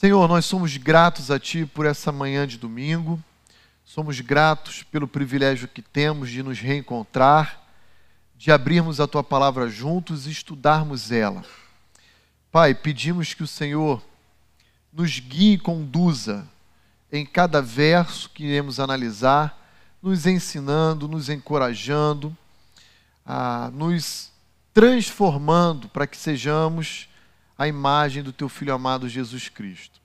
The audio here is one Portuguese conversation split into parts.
Senhor, nós somos gratos a Ti por essa manhã de domingo, somos gratos pelo privilégio que temos de nos reencontrar, de abrirmos a Tua palavra juntos e estudarmos ela. Pai, pedimos que o Senhor nos guie e conduza em cada verso que iremos analisar, nos ensinando, nos encorajando, a, nos transformando para que sejamos a imagem do teu filho amado Jesus Cristo.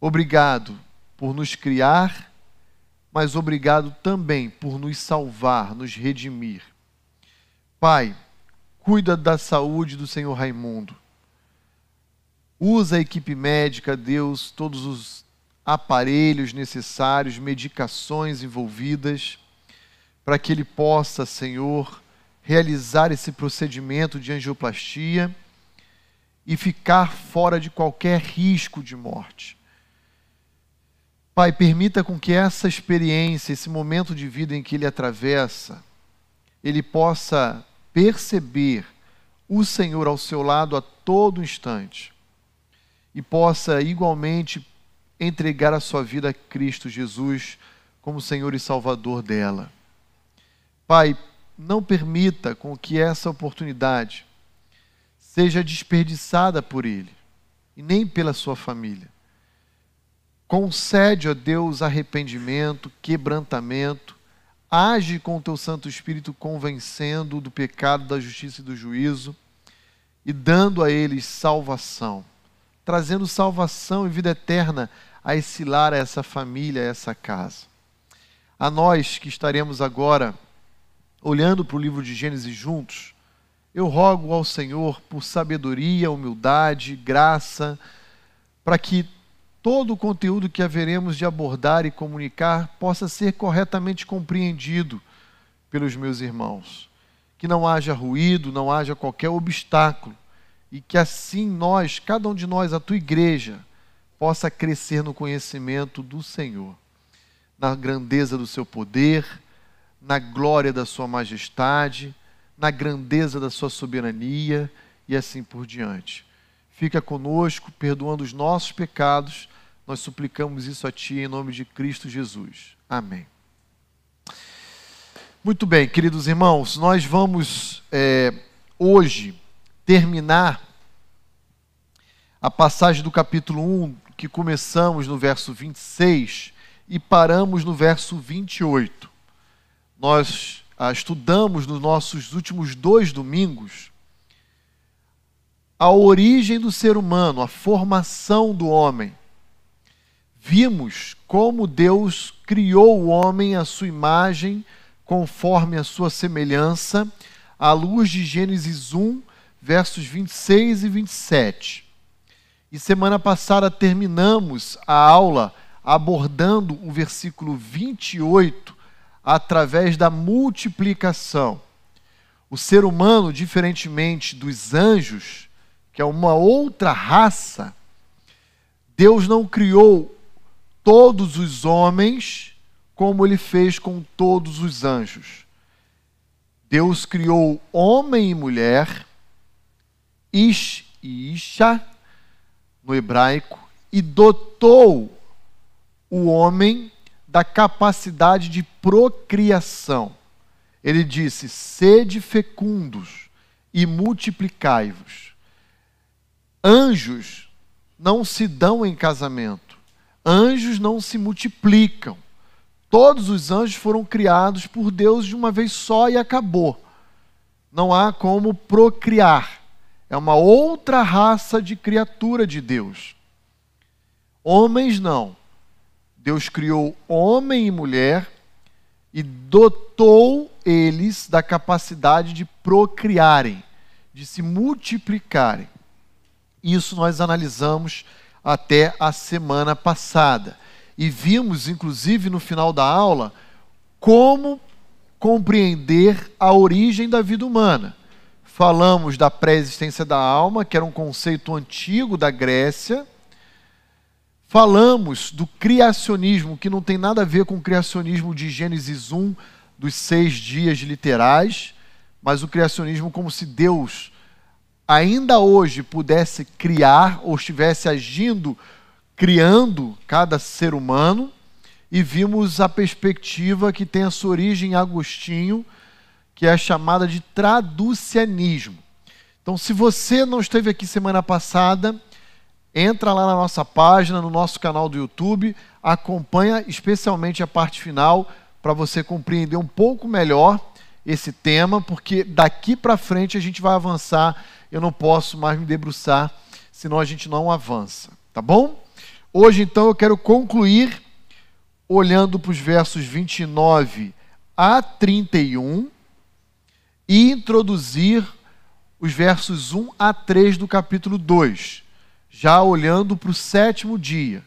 Obrigado por nos criar, mas obrigado também por nos salvar, nos redimir. Pai, cuida da saúde do Senhor Raimundo. Usa a equipe médica, Deus, todos os aparelhos necessários, medicações envolvidas, para que ele possa, Senhor, realizar esse procedimento de angioplastia e ficar fora de qualquer risco de morte. Pai, permita com que essa experiência, esse momento de vida em que ele atravessa, ele possa perceber o Senhor ao seu lado a todo instante e possa igualmente entregar a sua vida a Cristo Jesus como Senhor e Salvador dela. Pai, não permita com que essa oportunidade seja desperdiçada por ele e nem pela sua família. Concede a Deus arrependimento, quebrantamento, age com o teu Santo Espírito convencendo do pecado, da justiça e do juízo e dando a eles salvação, trazendo salvação e vida eterna a esse lar, a essa família, a essa casa. A nós que estaremos agora olhando para o livro de Gênesis juntos, eu rogo ao Senhor por sabedoria, humildade, graça, para que todo o conteúdo que haveremos de abordar e comunicar possa ser corretamente compreendido pelos meus irmãos. Que não haja ruído, não haja qualquer obstáculo, e que assim nós, cada um de nós, a tua igreja, possa crescer no conhecimento do Senhor, na grandeza do seu poder, na glória da sua majestade, na grandeza da sua soberania e assim por diante. Fica conosco, perdoando os nossos pecados. Nós suplicamos isso a Ti em nome de Cristo Jesus. Amém. Muito bem, queridos irmãos, nós vamos é, hoje terminar a passagem do capítulo 1 que começamos no verso 26 e paramos no verso 28. Nós ah, estudamos nos nossos últimos dois domingos a origem do ser humano, a formação do homem. Vimos como Deus criou o homem à sua imagem, conforme a sua semelhança, à luz de Gênesis 1, versos 26 e 27. E semana passada terminamos a aula abordando o versículo 28 através da multiplicação. O ser humano, diferentemente dos anjos, que é uma outra raça, Deus não criou todos os homens como ele fez com todos os anjos. Deus criou homem e mulher, Ish e Isha, no hebraico, e dotou o homem da capacidade de procriação. Ele disse: sede fecundos e multiplicai-vos. Anjos não se dão em casamento, anjos não se multiplicam. Todos os anjos foram criados por Deus de uma vez só e acabou. Não há como procriar. É uma outra raça de criatura de Deus. Homens não. Deus criou homem e mulher e dotou eles da capacidade de procriarem, de se multiplicarem. Isso nós analisamos até a semana passada. E vimos, inclusive, no final da aula, como compreender a origem da vida humana falamos da pré-existência da alma, que era um conceito antigo da Grécia. Falamos do criacionismo, que não tem nada a ver com o criacionismo de Gênesis 1, dos seis dias literais, mas o criacionismo como se Deus ainda hoje pudesse criar ou estivesse agindo criando cada ser humano e vimos a perspectiva que tem a sua origem em Agostinho, que é chamada de traducianismo. Então, se você não esteve aqui semana passada, entra lá na nossa página, no nosso canal do YouTube, acompanha especialmente a parte final para você compreender um pouco melhor esse tema, porque daqui para frente a gente vai avançar. Eu não posso mais me debruçar, senão a gente não avança, tá bom? Hoje, então, eu quero concluir olhando para os versos 29 a 31 e introduzir os versos 1 a 3 do capítulo 2, já olhando para o sétimo dia.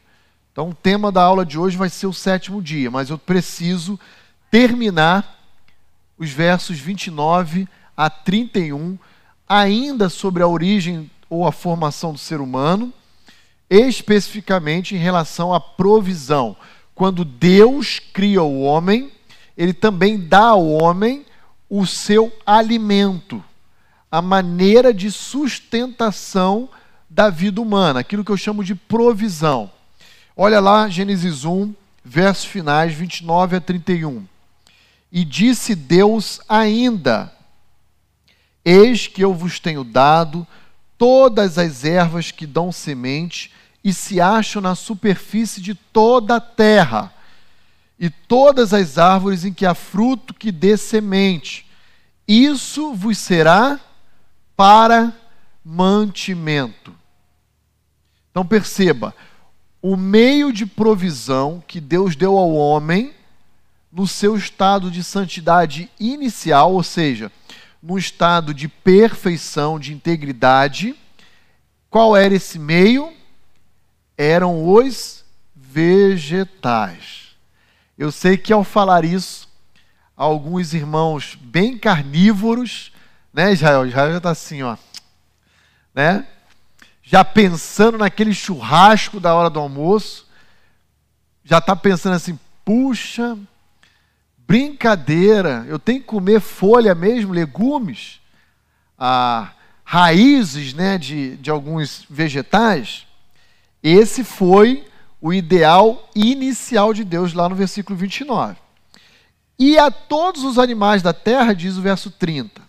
Então, o tema da aula de hoje vai ser o sétimo dia, mas eu preciso terminar os versos 29 a 31, ainda sobre a origem ou a formação do ser humano, especificamente em relação à provisão. Quando Deus cria o homem, ele também dá ao homem o seu alimento, a maneira de sustentação da vida humana, aquilo que eu chamo de provisão. Olha lá, Gênesis 1, versos finais 29 a 31. E disse Deus ainda: Eis que eu vos tenho dado todas as ervas que dão semente e se acham na superfície de toda a terra, e todas as árvores em que há fruto que dê semente. Isso vos será para mantimento. Então perceba, o meio de provisão que Deus deu ao homem no seu estado de santidade inicial, ou seja, no estado de perfeição, de integridade, qual era esse meio? eram os vegetais. Eu sei que ao falar isso, alguns irmãos bem carnívoros, né, Israel? Israel já está assim, ó, né? Já pensando naquele churrasco da hora do almoço, já está pensando assim, puxa, brincadeira, eu tenho que comer folha mesmo, legumes, ah, raízes né, de, de alguns vegetais. Esse foi o ideal inicial de Deus lá no versículo 29. E a todos os animais da terra, diz o verso 30,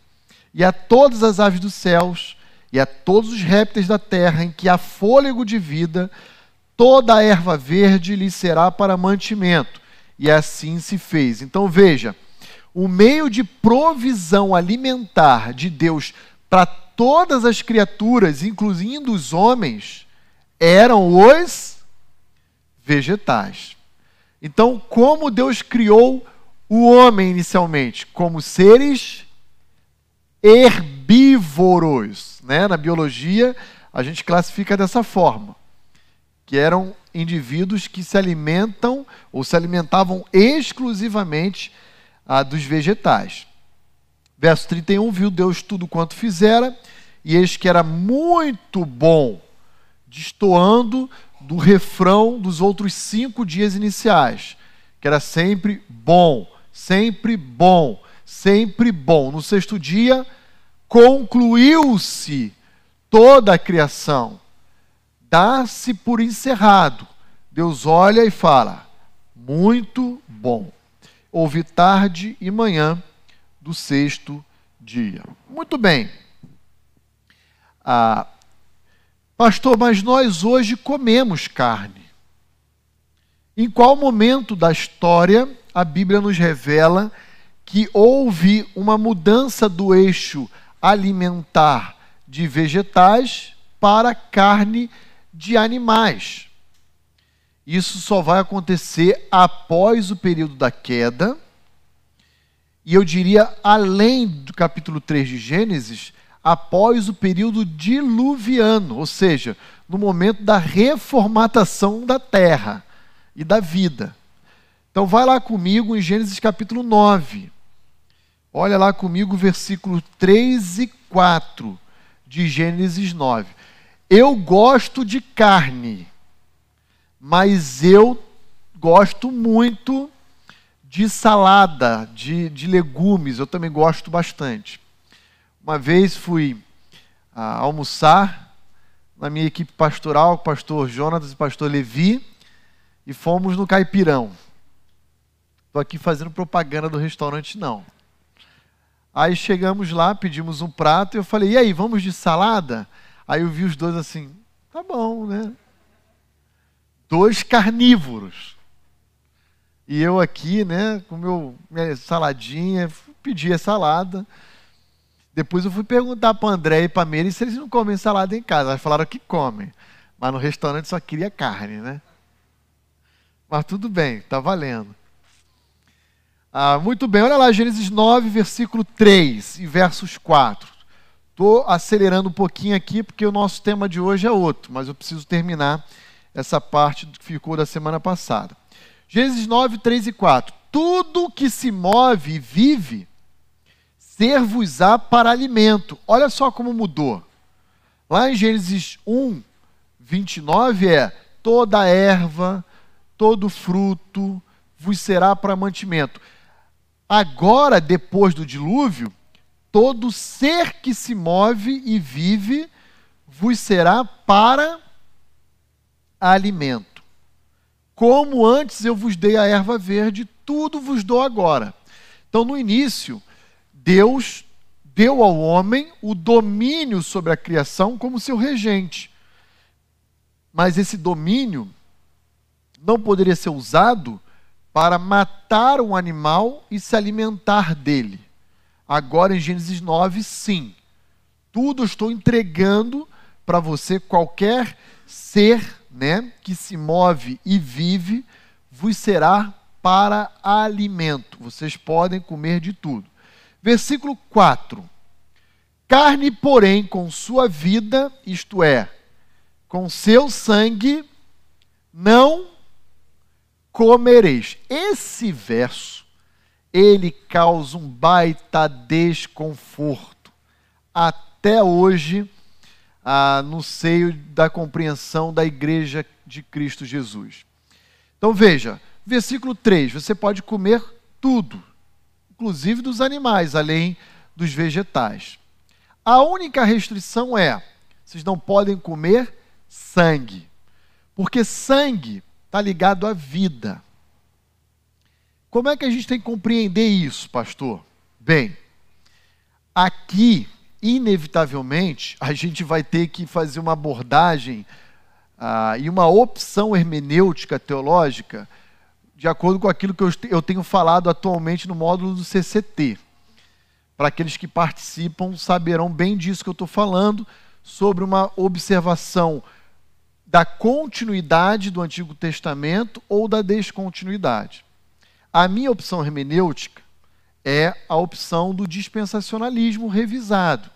e a todas as aves dos céus, e a todos os répteis da terra, em que há fôlego de vida, toda a erva verde lhe será para mantimento. E assim se fez. Então veja, o meio de provisão alimentar de Deus para todas as criaturas, incluindo os homens, eram os vegetais. Então, como Deus criou o homem inicialmente? Como seres herbívoros. Né? Na biologia, a gente classifica dessa forma: que eram indivíduos que se alimentam ou se alimentavam exclusivamente ah, dos vegetais. Verso 31: Viu Deus tudo quanto fizera, e eis que era muito bom destoando do refrão dos outros cinco dias iniciais, que era sempre bom, sempre bom, sempre bom. No sexto dia, concluiu-se toda a criação. Dá-se por encerrado. Deus olha e fala: muito bom. Houve tarde e manhã do sexto dia. Muito bem. Ah, Pastor, mas nós hoje comemos carne. Em qual momento da história a Bíblia nos revela que houve uma mudança do eixo alimentar de vegetais para carne de animais? Isso só vai acontecer após o período da queda. E eu diria, além do capítulo 3 de Gênesis, após o período diluviano, ou seja, no momento da reformatação da terra e da vida. Então vai lá comigo em Gênesis capítulo 9. Olha lá comigo versículo 3 e 4 de Gênesis 9. Eu gosto de carne, mas eu gosto muito de salada, de, de legumes, eu também gosto bastante. Uma vez fui ah, almoçar na minha equipe pastoral, pastor Jonas e pastor Levi, e fomos no Caipirão. Estou aqui fazendo propaganda do restaurante, não. Aí chegamos lá, pedimos um prato, e eu falei, e aí, vamos de salada? Aí eu vi os dois assim, tá bom, né? Dois carnívoros. E eu aqui, né, com meu, minha saladinha, pedi a salada. Depois eu fui perguntar para André e para Meire se eles não comem salada em casa. Eles falaram que comem, mas no restaurante só queria carne, né? Mas tudo bem, está valendo. Ah, muito bem, olha lá, Gênesis 9, versículo 3 e versos 4. Estou acelerando um pouquinho aqui porque o nosso tema de hoje é outro, mas eu preciso terminar essa parte que ficou da semana passada. Gênesis 9, 3 e 4. Tudo que se move e vive ser-vos-á para alimento. Olha só como mudou. Lá em Gênesis 1, 29 é: toda erva, todo fruto vos será para mantimento. Agora, depois do dilúvio, todo ser que se move e vive vos será para alimento. Como antes eu vos dei a erva verde, tudo vos dou agora. Então, no início, Deus deu ao homem o domínio sobre a criação como seu regente. Mas esse domínio não poderia ser usado para matar um animal e se alimentar dele. Agora em Gênesis 9, sim. Tudo estou entregando para você, qualquer ser né, que se move e vive, vos será para alimento. Vocês podem comer de tudo. Versículo 4. Carne, porém, com sua vida, isto é, com seu sangue, não comereis. Esse verso, ele causa um baita desconforto. Até hoje, ah, no seio da compreensão da igreja de Cristo Jesus. Então veja, versículo 3: você pode comer tudo inclusive dos animais, além dos vegetais. A única restrição é: vocês não podem comer sangue, porque sangue está ligado à vida. Como é que a gente tem que compreender isso, pastor? Bem, aqui, inevitavelmente, a gente vai ter que fazer uma abordagem ah, e uma opção hermenêutica teológica de acordo com aquilo que eu tenho falado atualmente no módulo do CCT. Para aqueles que participam, saberão bem disso que eu estou falando, sobre uma observação da continuidade do Antigo Testamento ou da descontinuidade. A minha opção hermenêutica é a opção do dispensacionalismo revisado.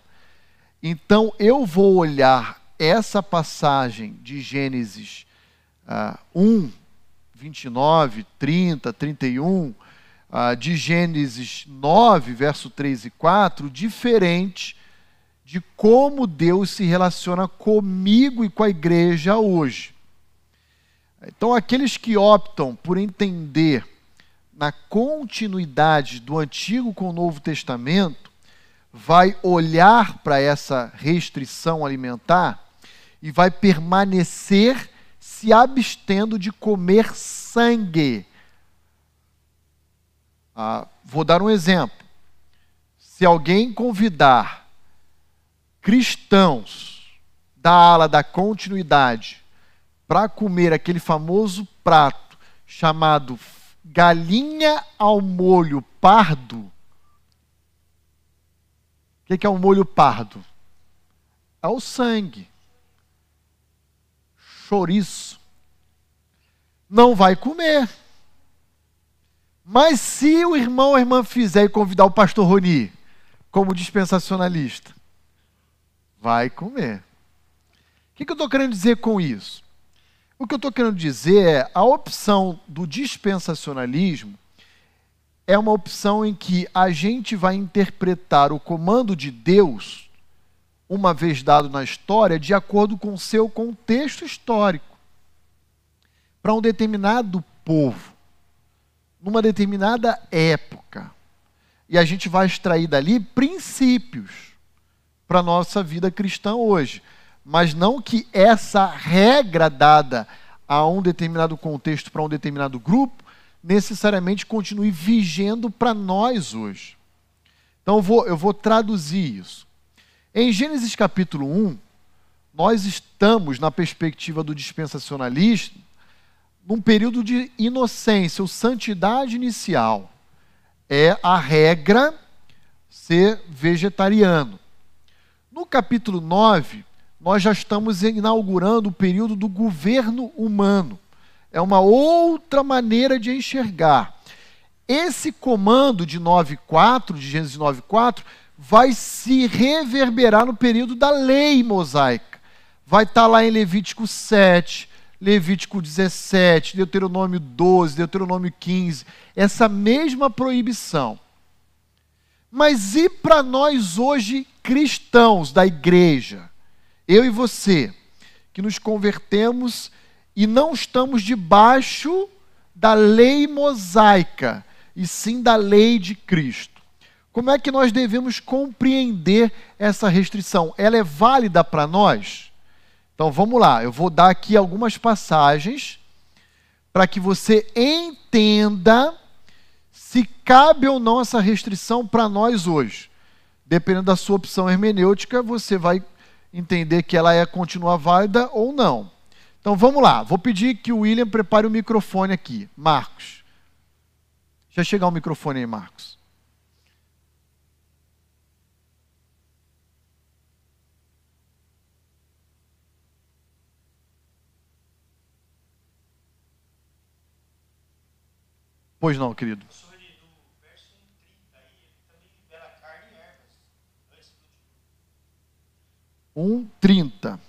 Então, eu vou olhar essa passagem de Gênesis uh, 1, 29, 30, 31, uh, de Gênesis 9, verso 3 e 4, diferente de como Deus se relaciona comigo e com a igreja hoje. Então, aqueles que optam por entender na continuidade do Antigo com o Novo Testamento, vai olhar para essa restrição alimentar e vai permanecer se abstendo de comer sangue. Ah, vou dar um exemplo. Se alguém convidar cristãos da ala da continuidade para comer aquele famoso prato chamado galinha ao molho pardo. O que é o molho pardo? É o sangue chouriço. Não vai comer. Mas se o irmão ou a irmã fizer e convidar o pastor Roni como dispensacionalista, vai comer. O que, eu estou querendo dizer com isso? O que eu estou querendo dizer é a opção do dispensacionalismo é uma opção em que a gente vai interpretar o comando de Deus uma vez dado na história, de acordo com o seu contexto histórico. Para um determinado povo, numa determinada época. E a gente vai extrair dali princípios para a nossa vida cristã hoje. mas não que essa regra dada a um determinado contexto para um determinado grupo necessariamente continue vigendo para nós hoje. Então eu vou, eu vou traduzir isso. Em Gênesis capítulo 1, nós estamos, na perspectiva do dispensacionalismo, num período de inocência ou santidade inicial. É a regra ser vegetariano. No capítulo 9, nós já estamos inaugurando o período do governo humano. É uma outra maneira de enxergar. Esse comando de 9.4, de Gênesis 9.4, vai se reverberar no período da lei mosaica. Vai estar lá em Levítico 7, Levítico 17, Deuteronômio 12, Deuteronômio 15, essa mesma proibição. Mas e para nós hoje, cristãos da igreja, eu e você, que nos convertemos e não estamos debaixo da lei mosaica, e sim da lei de Cristo? Como é que nós devemos compreender essa restrição? Ela é válida para nós? Então vamos lá, eu vou dar aqui algumas passagens para que você entenda se cabe ou não essa restrição para nós hoje. Dependendo da sua opção hermenêutica, você vai entender que ela é continuar válida ou não. Então vamos lá, vou pedir que o William prepare o microfone aqui. Marcos. Já chegar o microfone aí, Marcos. Pois não, querido. 1:30.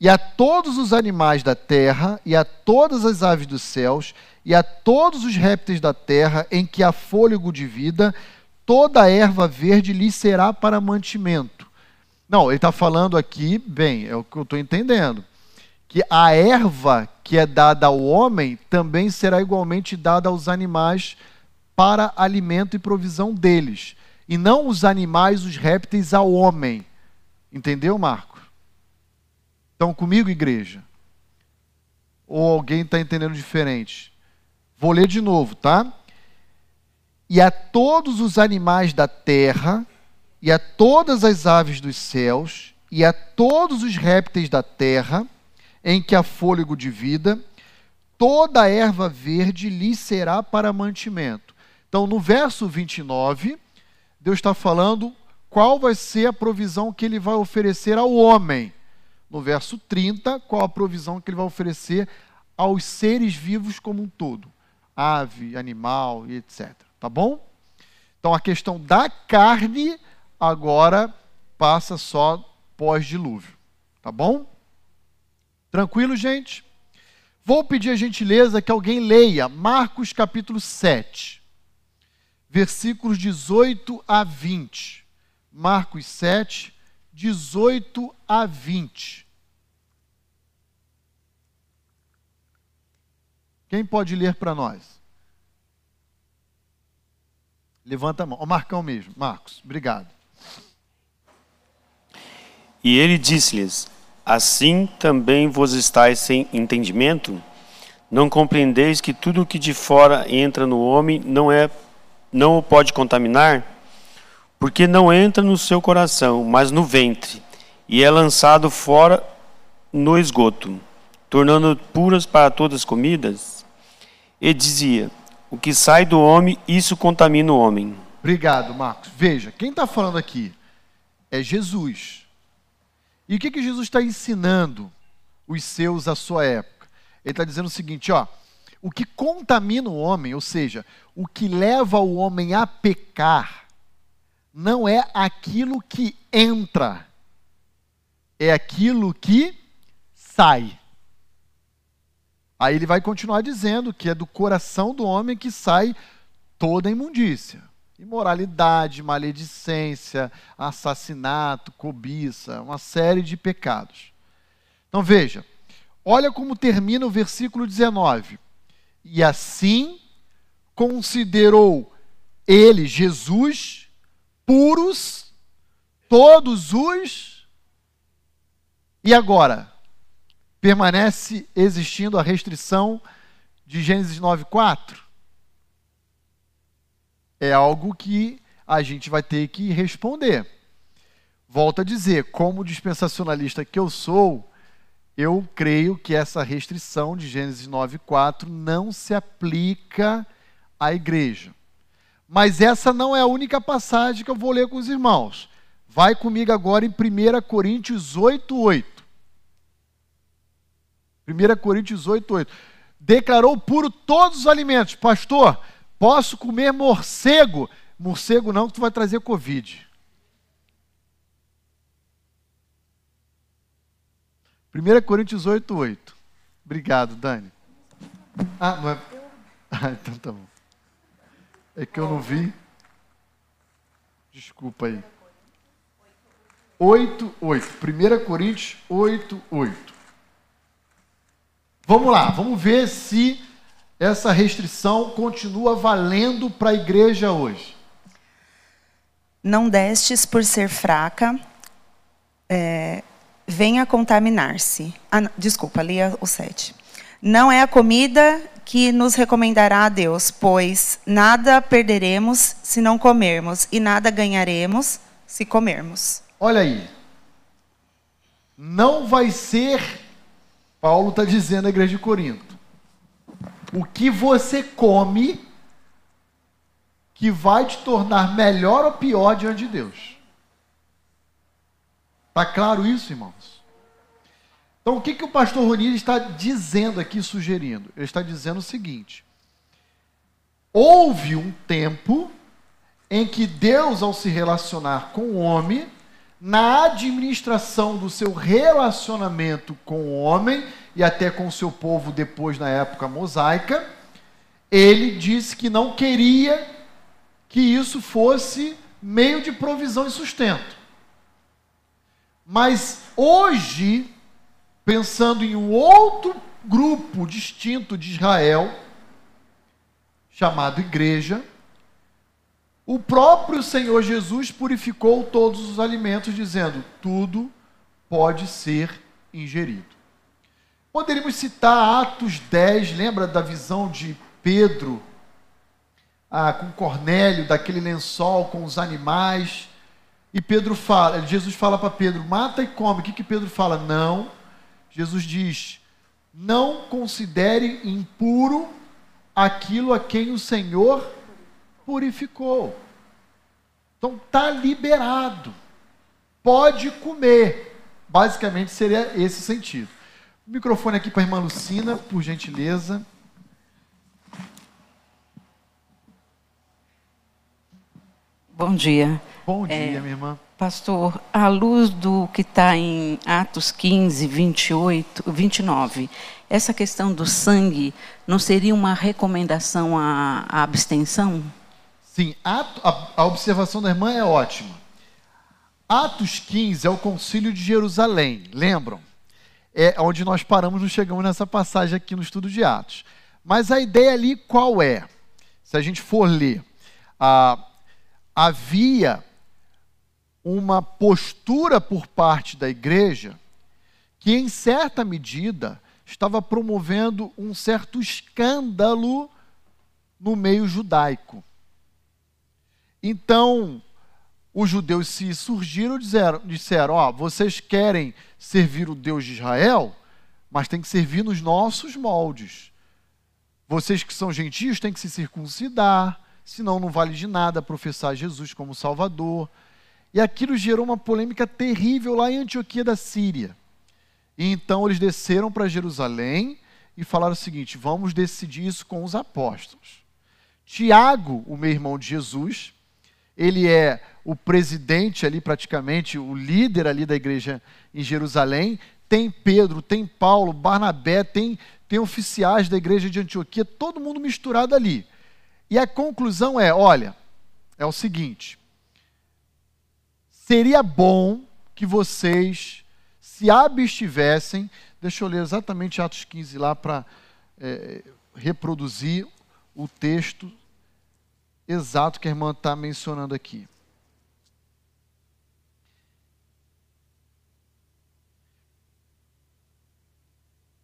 E a todos os animais da terra, e a todas as aves dos céus, e a todos os répteis da terra, em que há fôlego de vida, toda a erva verde lhe será para mantimento. Não, ele está falando aqui, bem, é o que eu estou entendendo, que a erva que é dada ao homem também será igualmente dada aos animais para alimento e provisão deles, e não os animais, os répteis ao homem. Entendeu, Marco? Estão comigo, igreja? Ou alguém está entendendo diferente? Vou ler de novo, tá? E a todos os animais da terra, e a todas as aves dos céus, e a todos os répteis da terra, em que há fôlego de vida, toda a erva verde lhe será para mantimento. Então, no verso 29, Deus está falando qual vai ser a provisão que ele vai oferecer ao homem. No verso 30, qual a provisão que ele vai oferecer aos seres vivos como um todo, ave, animal e etc. Tá bom? Então a questão da carne agora passa só pós-dilúvio. Tá bom? Tranquilo, gente? Vou pedir a gentileza que alguém leia Marcos capítulo 7, versículos 18 a 20. Marcos 7, 18 a 20. Quem pode ler para nós? Levanta a mão. O Marcão mesmo. Marcos, obrigado. E ele disse-lhes: Assim também vos estáis sem entendimento? Não compreendeis que tudo o que de fora entra no homem não é não o pode contaminar? Porque não entra no seu coração, mas no ventre, e é lançado fora no esgoto, tornando puras para todas as comidas? E dizia: O que sai do homem, isso contamina o homem. Obrigado, Marcos. Veja, quem está falando aqui é Jesus. E o que, que Jesus está ensinando os seus à sua época? Ele está dizendo o seguinte: ó, o que contamina o homem, ou seja, o que leva o homem a pecar, não é aquilo que entra, é aquilo que sai. Aí ele vai continuar dizendo que é do coração do homem que sai toda a imundícia. Imoralidade, maledicência, assassinato, cobiça, uma série de pecados. Então veja, olha como termina o versículo 19. E assim considerou ele, Jesus, puros todos os E agora? Permanece existindo a restrição de Gênesis 9,4? É algo que a gente vai ter que responder. Volto a dizer, como dispensacionalista que eu sou, eu creio que essa restrição de Gênesis 9,4 não se aplica à igreja. Mas essa não é a única passagem que eu vou ler com os irmãos. Vai comigo agora em 1 Coríntios 8,8. 1 Coríntios 8,8. Declarou puro todos os alimentos. Pastor, posso comer morcego? Morcego não, que tu vai trazer Covid. 1 Coríntios 8, 8. Obrigado, Dani. Ah, não é. Ah, então tá bom. É que eu não vi. Desculpa aí. 8, 8. 1 Coríntios 8, 8. Vamos lá, vamos ver se essa restrição continua valendo para a igreja hoje. Não destes por ser fraca, é, venha contaminar-se. Ah, desculpa, lia o 7. Não é a comida que nos recomendará a Deus, pois nada perderemos se não comermos, e nada ganharemos se comermos. Olha aí. Não vai ser, Paulo está dizendo à igreja de Corinto, o que você come que vai te tornar melhor ou pior diante de Deus. Está claro isso, irmãos? Então, o que, que o pastor Roni está dizendo aqui, sugerindo? Ele está dizendo o seguinte: houve um tempo em que Deus, ao se relacionar com o homem, na administração do seu relacionamento com o homem e até com o seu povo depois na época mosaica, ele disse que não queria que isso fosse meio de provisão e sustento. Mas hoje, pensando em um outro grupo distinto de Israel, chamado igreja, o próprio Senhor Jesus purificou todos os alimentos, dizendo: tudo pode ser ingerido. Poderíamos citar Atos 10, lembra da visão de Pedro ah, com Cornélio, daquele lençol com os animais. E Pedro fala, Jesus fala para Pedro, mata e come. O que, que Pedro fala? Não. Jesus diz, não considere impuro aquilo a quem o Senhor purificou. Então está liberado. Pode comer. Basicamente seria esse sentido. O microfone aqui para a irmã Lucina, por gentileza. Bom dia. Bom dia, é, minha irmã. Pastor, à luz do que está em Atos 15, 28, 29, essa questão do sangue não seria uma recomendação à, à abstenção? Sim, a, a, a observação da irmã é ótima. Atos 15 é o concílio de Jerusalém, lembram? É onde nós paramos, não chegamos nessa passagem aqui no estudo de Atos. Mas a ideia ali qual é? Se a gente for ler, ah, havia uma postura por parte da igreja que, em certa medida, estava promovendo um certo escândalo no meio judaico. Então, os judeus se surgiram e disseram, disseram ó, vocês querem servir o Deus de Israel, mas tem que servir nos nossos moldes. Vocês que são gentios têm que se circuncidar, senão não vale de nada professar Jesus como Salvador. E aquilo gerou uma polêmica terrível lá em Antioquia da Síria. E então eles desceram para Jerusalém e falaram o seguinte: vamos decidir isso com os apóstolos. Tiago, o meu irmão de Jesus, ele é o presidente ali, praticamente, o líder ali da igreja em Jerusalém. Tem Pedro, tem Paulo, Barnabé, tem, tem oficiais da igreja de Antioquia, todo mundo misturado ali. E a conclusão é: olha, é o seguinte seria bom que vocês se abstivessem. Deixa eu ler exatamente Atos 15 lá para é, reproduzir o texto exato que a irmã está mencionando aqui.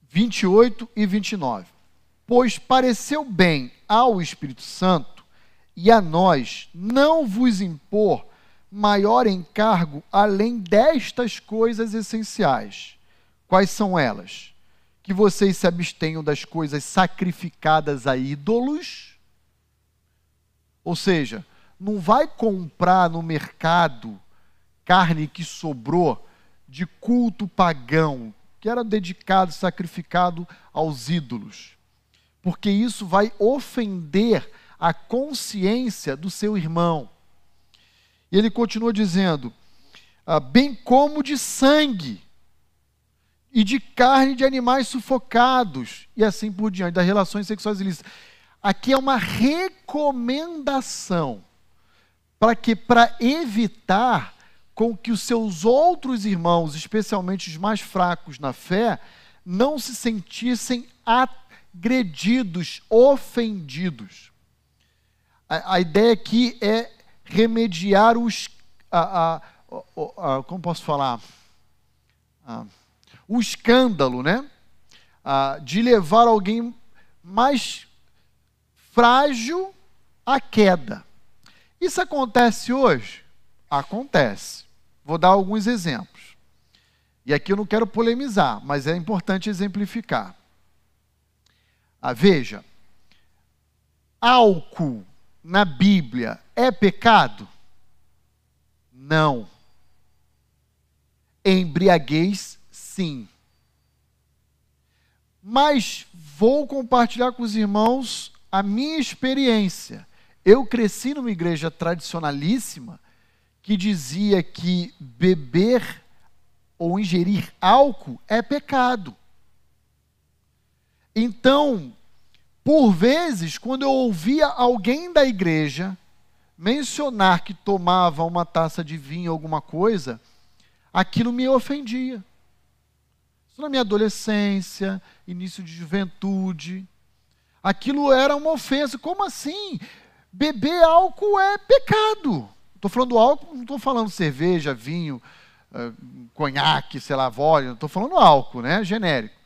28 e 29. Pois pareceu bem ao Espírito Santo e a nós não vos impor maior encargo além destas coisas essenciais. Quais são elas? Que vocês se abstenham das coisas sacrificadas a ídolos. Ou seja, não vai comprar no mercado carne que sobrou de culto pagão, que era dedicado, sacrificado aos ídolos. Porque isso vai ofender a consciência do seu irmão. E ele continua dizendo: ah, bem como de sangue e de carne de animais sufocados, e assim por diante, das relações sexuais ilícitas. Aqui é uma recomendação para que para evitar com que os seus outros irmãos, especialmente os mais fracos na fé, não se sentissem agredidos, ofendidos. A, a ideia aqui é remediar os. A, a, a, como posso falar? o escândalo, né? de levar alguém mais frágil à queda. Isso acontece hoje? Acontece. Vou dar alguns exemplos. E aqui eu não quero polemizar, mas é importante exemplificar. Ah, veja, álcool na Bíblia é pecado? Não. Embriaguez, sim. Mas vou compartilhar com os irmãos a minha experiência. Eu cresci numa igreja tradicionalíssima que dizia que beber ou ingerir álcool é pecado. Então, por vezes, quando eu ouvia alguém da igreja mencionar que tomava uma taça de vinho, alguma coisa, aquilo me ofendia. Isso na minha adolescência, início de juventude. Aquilo era uma ofensa. Como assim? Beber álcool é pecado. Estou falando álcool, não estou falando cerveja, vinho, uh, conhaque, sei lá, vodka. Estou falando álcool, né? Genérico.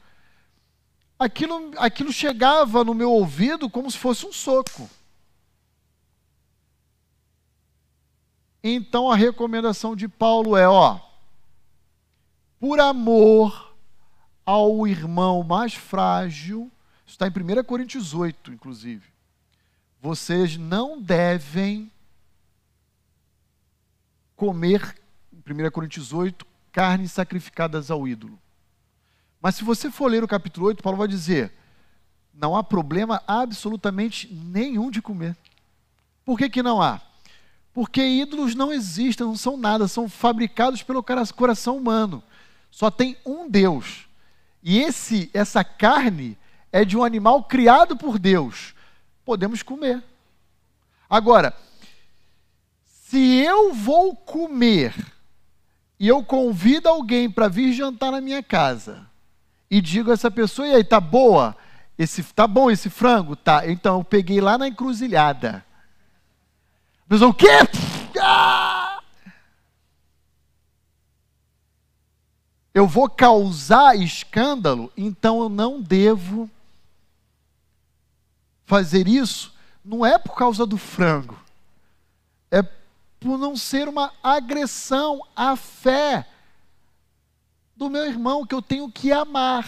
Aquilo, aquilo chegava no meu ouvido como se fosse um soco. Então a recomendação de Paulo é, ó, por amor ao irmão mais frágil, está em 1 Coríntios 8, inclusive vocês não devem comer, 1 Coríntios 8, carnes sacrificadas ao ídolo. Mas se você for ler o capítulo 8, Paulo vai dizer: não há problema absolutamente nenhum de comer. Por que, que não há? Porque ídolos não existem, não são nada, são fabricados pelo coração humano. Só tem um Deus. E esse, essa carne é de um animal criado por Deus podemos comer. Agora, se eu vou comer e eu convido alguém para vir jantar na minha casa e digo a essa pessoa, e aí, tá boa? Esse, tá bom esse frango? Tá. Então eu peguei lá na encruzilhada. A pessoa, o quê? Ah! Eu vou causar escândalo, então eu não devo fazer isso não é por causa do frango, é por não ser uma agressão à fé do meu irmão que eu tenho que amar.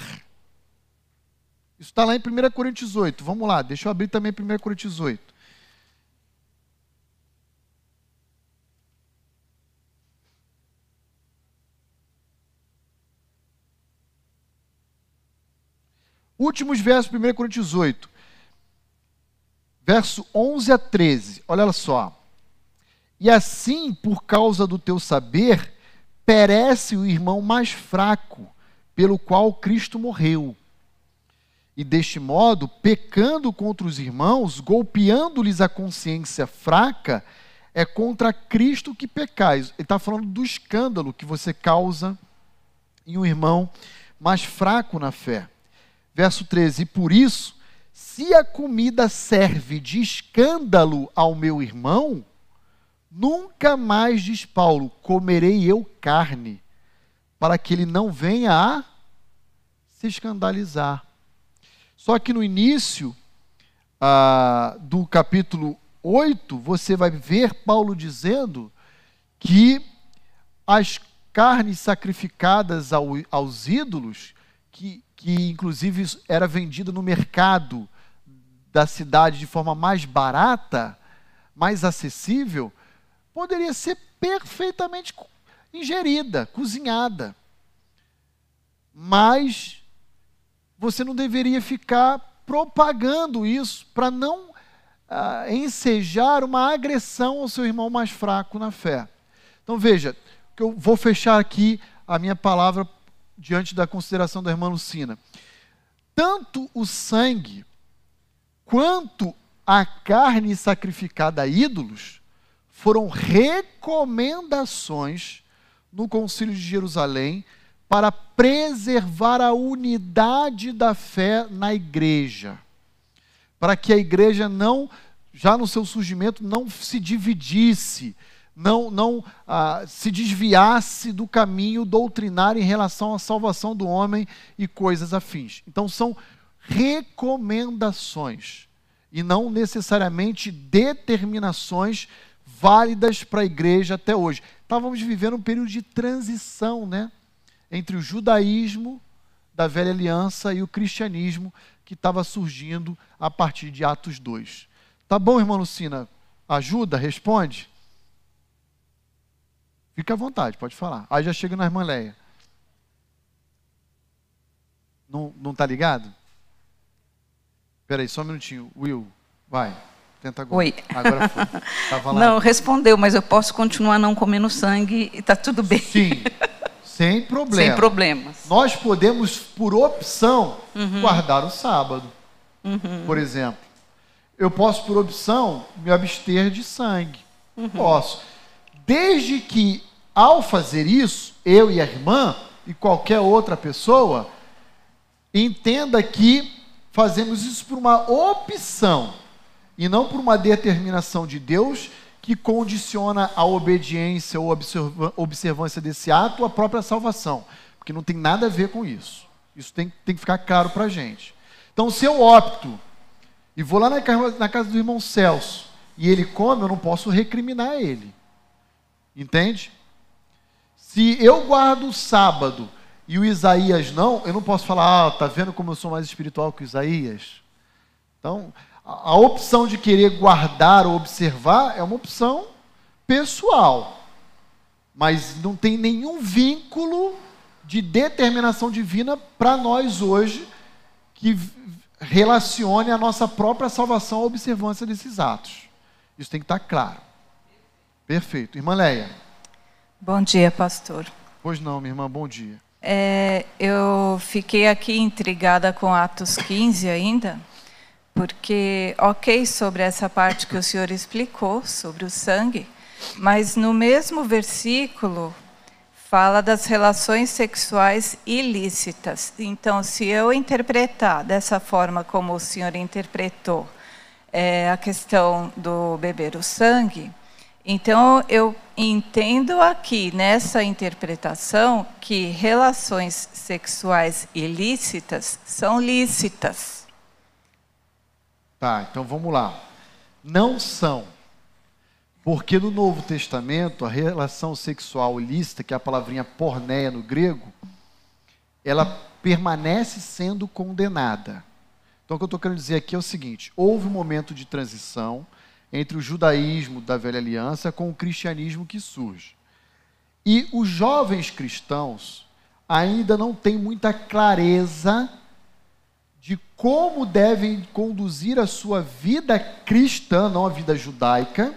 Isso está lá em 1 Coríntios 8. Vamos lá, deixa eu abrir também 1 Coríntios 8. Últimos versos, 1 Coríntios 8 verso 11 a 13. Olha só. E assim, por causa do teu saber, perece o irmão mais fraco, pelo qual Cristo morreu. E deste modo, pecando contra os irmãos, golpeando-lhes a consciência fraca, é contra Cristo que pecais. Ele está falando do escândalo que você causa em um irmão mais fraco na fé. Verso 13: E por isso se a comida serve de escândalo ao meu irmão, nunca mais, diz Paulo, comerei eu carne, para que ele não venha a se escandalizar. Só que no início ah, do capítulo 8, você vai ver Paulo dizendo que as carnes sacrificadas ao, aos ídolos, que, que inclusive era vendida no mercado da cidade de forma mais barata, mais acessível, poderia ser perfeitamente ingerida, cozinhada. Mas você não deveria ficar propagando isso para não ah, ensejar uma agressão ao seu irmão mais fraco na fé. Então veja, que eu vou fechar aqui a minha palavra diante da consideração da irmã Lucina. Tanto o sangue quanto a carne sacrificada a ídolos foram recomendações no Concílio de Jerusalém para preservar a unidade da fé na igreja. Para que a igreja não, já no seu surgimento, não se dividisse, não, não ah, se desviasse do caminho doutrinário em relação à salvação do homem e coisas afins. Então, são recomendações e não necessariamente determinações válidas para a igreja até hoje. Estávamos vivendo um período de transição, né? Entre o judaísmo da velha aliança e o cristianismo que estava surgindo a partir de Atos 2. Tá bom, irmã Lucina? Ajuda? Responde? Fica à vontade, pode falar. Aí já chega na irmã Leia. Não, não tá ligado? Espera aí, só um minutinho. Will, vai. Tenta agora. Oi. Agora foi. Tava lá. Não, respondeu, mas eu posso continuar não comendo sangue e está tudo bem. Sim, sem problema. Sem problemas. Nós podemos, por opção, Uhum. guardar o sábado, por exemplo. Eu posso, por opção, me abster de sangue. Uhum. Posso. Desde que, ao fazer isso, eu e a irmã, e qualquer outra pessoa, entenda que fazemos isso por uma opção e não por uma determinação de Deus que condiciona a obediência ou observância desse ato à própria salvação, porque não tem nada a ver com isso. Isso tem, tem que ficar claro para a gente. Então, se eu opto e vou lá na ca- na casa do irmão Celso e ele come, eu não posso recriminar ele. Entende? Se eu guardo o sábado e o Isaías não, eu não posso falar, ah, tá vendo como eu sou mais espiritual que o Isaías? Então, a, a opção de querer guardar ou observar é uma opção pessoal. Mas não tem nenhum vínculo de determinação divina para nós hoje que relacione a nossa própria salvação à observância desses atos. Isso tem que estar claro. Perfeito. Irmã Leia. Bom dia, pastor. Pois não, minha irmã, bom dia. É, eu fiquei aqui intrigada com Atos 15 ainda, porque, ok, sobre essa parte que o senhor explicou, sobre o sangue, mas no mesmo versículo fala das relações sexuais ilícitas. Então, se eu interpretar dessa forma como o senhor interpretou é, a questão do beber o sangue, então eu entendo aqui nessa interpretação que relações sexuais ilícitas são lícitas. Tá, então vamos lá. Não são. Porque no Novo Testamento, a relação sexual ilícita, que é a palavrinha porneia no grego, ela permanece sendo condenada. Então, o que eu estou querendo dizer aqui é o seguinte: houve um momento de transição entre o judaísmo da velha aliança com o cristianismo que surge. E os jovens cristãos ainda não têm muita clareza de como devem conduzir a sua vida cristã, não a vida judaica,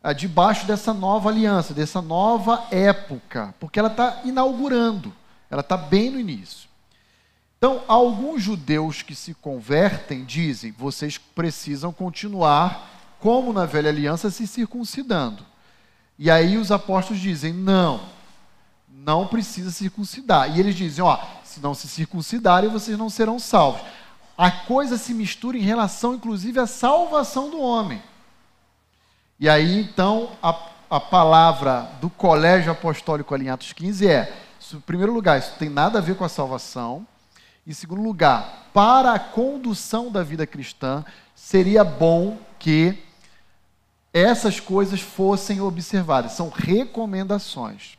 ah, debaixo dessa nova aliança, dessa nova época, porque ela está inaugurando, ela está bem no início. Então, alguns judeus que se convertem dizem: vocês precisam continuar, como na velha aliança, se circuncidando. E aí os apóstolos dizem: não, não precisa circuncidar. E eles dizem: ó, se não se circuncidarem, vocês não serão salvos. A coisa se mistura em relação, inclusive, à salvação do homem. E aí, então, a, a palavra do colégio apostólico ali em Atos 15 é: em primeiro lugar, isso tem nada a ver com a salvação. Em segundo lugar, para a condução da vida cristã, seria bom que essas coisas fossem observadas. São recomendações.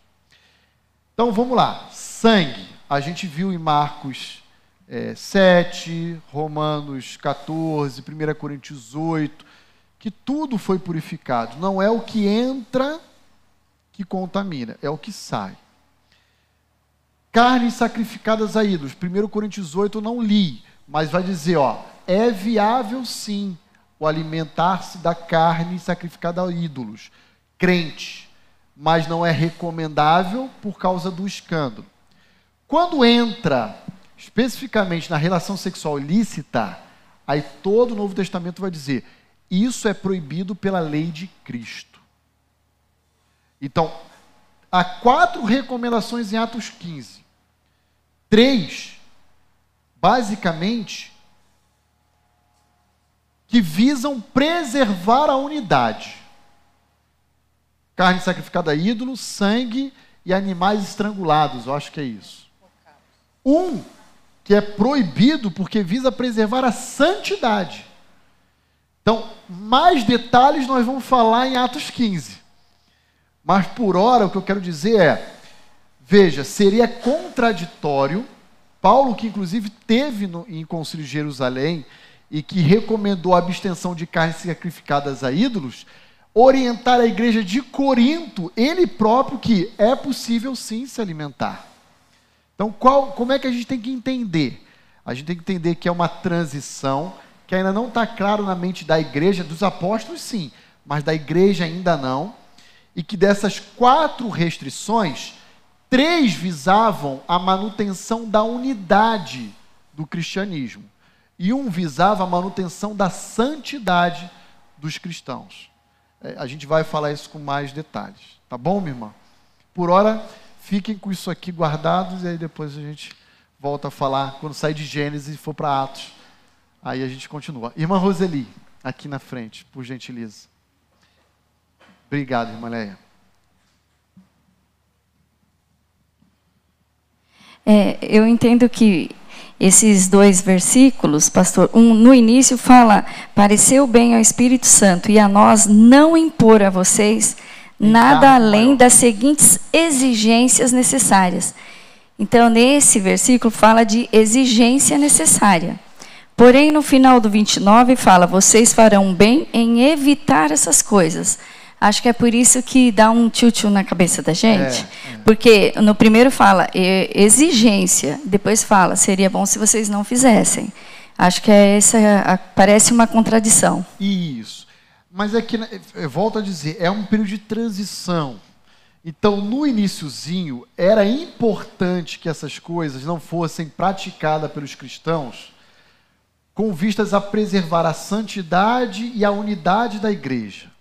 Então vamos lá. Sangue. A gente viu em Marcos é, 7, Romanos 14, 1 Coríntios 8, que tudo foi purificado. Não é o que entra que contamina, é o que sai. Carnes sacrificadas a ídolos. 1 Coríntios 8 eu não li, mas vai dizer, ó, é viável sim o alimentar-se da carne sacrificada a ídolos, crente, mas não é recomendável por causa do escândalo. Quando entra especificamente na relação sexual ilícita, aí todo o Novo Testamento vai dizer: isso é proibido pela lei de Cristo. Então, há quatro recomendações em Atos 15. Três, basicamente, que visam preservar a unidade: carne sacrificada a ídolo, sangue e animais estrangulados. Eu acho que é isso. Um que é proibido porque visa preservar a santidade. Então, mais detalhes nós vamos falar em Atos 15. Mas por hora o que eu quero dizer é: veja, seria contraditório, Paulo, que inclusive teve no, em Concílio de Jerusalém e que recomendou a abstenção de carnes sacrificadas a ídolos, orientar a igreja de Corinto, ele próprio, que é possível sim se alimentar. Então, qual, como é que a gente tem que entender? A gente tem que entender que é uma transição que ainda não está claro na mente da igreja, dos apóstolos sim, mas da igreja ainda não, e que dessas quatro restrições, três visavam a manutenção da unidade do cristianismo, e um visava a manutenção da santidade dos cristãos. É, a gente vai falar isso com mais detalhes, tá bom, minha irmã? Por hora, fiquem com isso aqui guardados e aí depois a gente volta a falar quando sair de Gênesis e for para Atos. Aí a gente continua. Irmã Roseli, aqui na frente, por gentileza. Obrigado, irmã Leia. É, eu entendo que esses dois versículos, pastor, um no início fala: pareceu bem ao Espírito Santo e a nós não impor a vocês nada além das seguintes exigências necessárias. Então, nesse versículo fala de exigência necessária. Porém, no final do 29 fala: vocês farão bem em evitar essas coisas. Acho que é por isso que dá um tchutchu na cabeça da gente. É, é. Porque no primeiro fala exigência, depois fala seria bom se vocês não fizessem. Acho que é essa parece uma contradição. Isso. Mas é que, né, volto a dizer, é um período de transição. Então, no iníciozinho, era importante que essas coisas não fossem praticadas pelos cristãos com vistas a preservar a santidade e a unidade da igreja.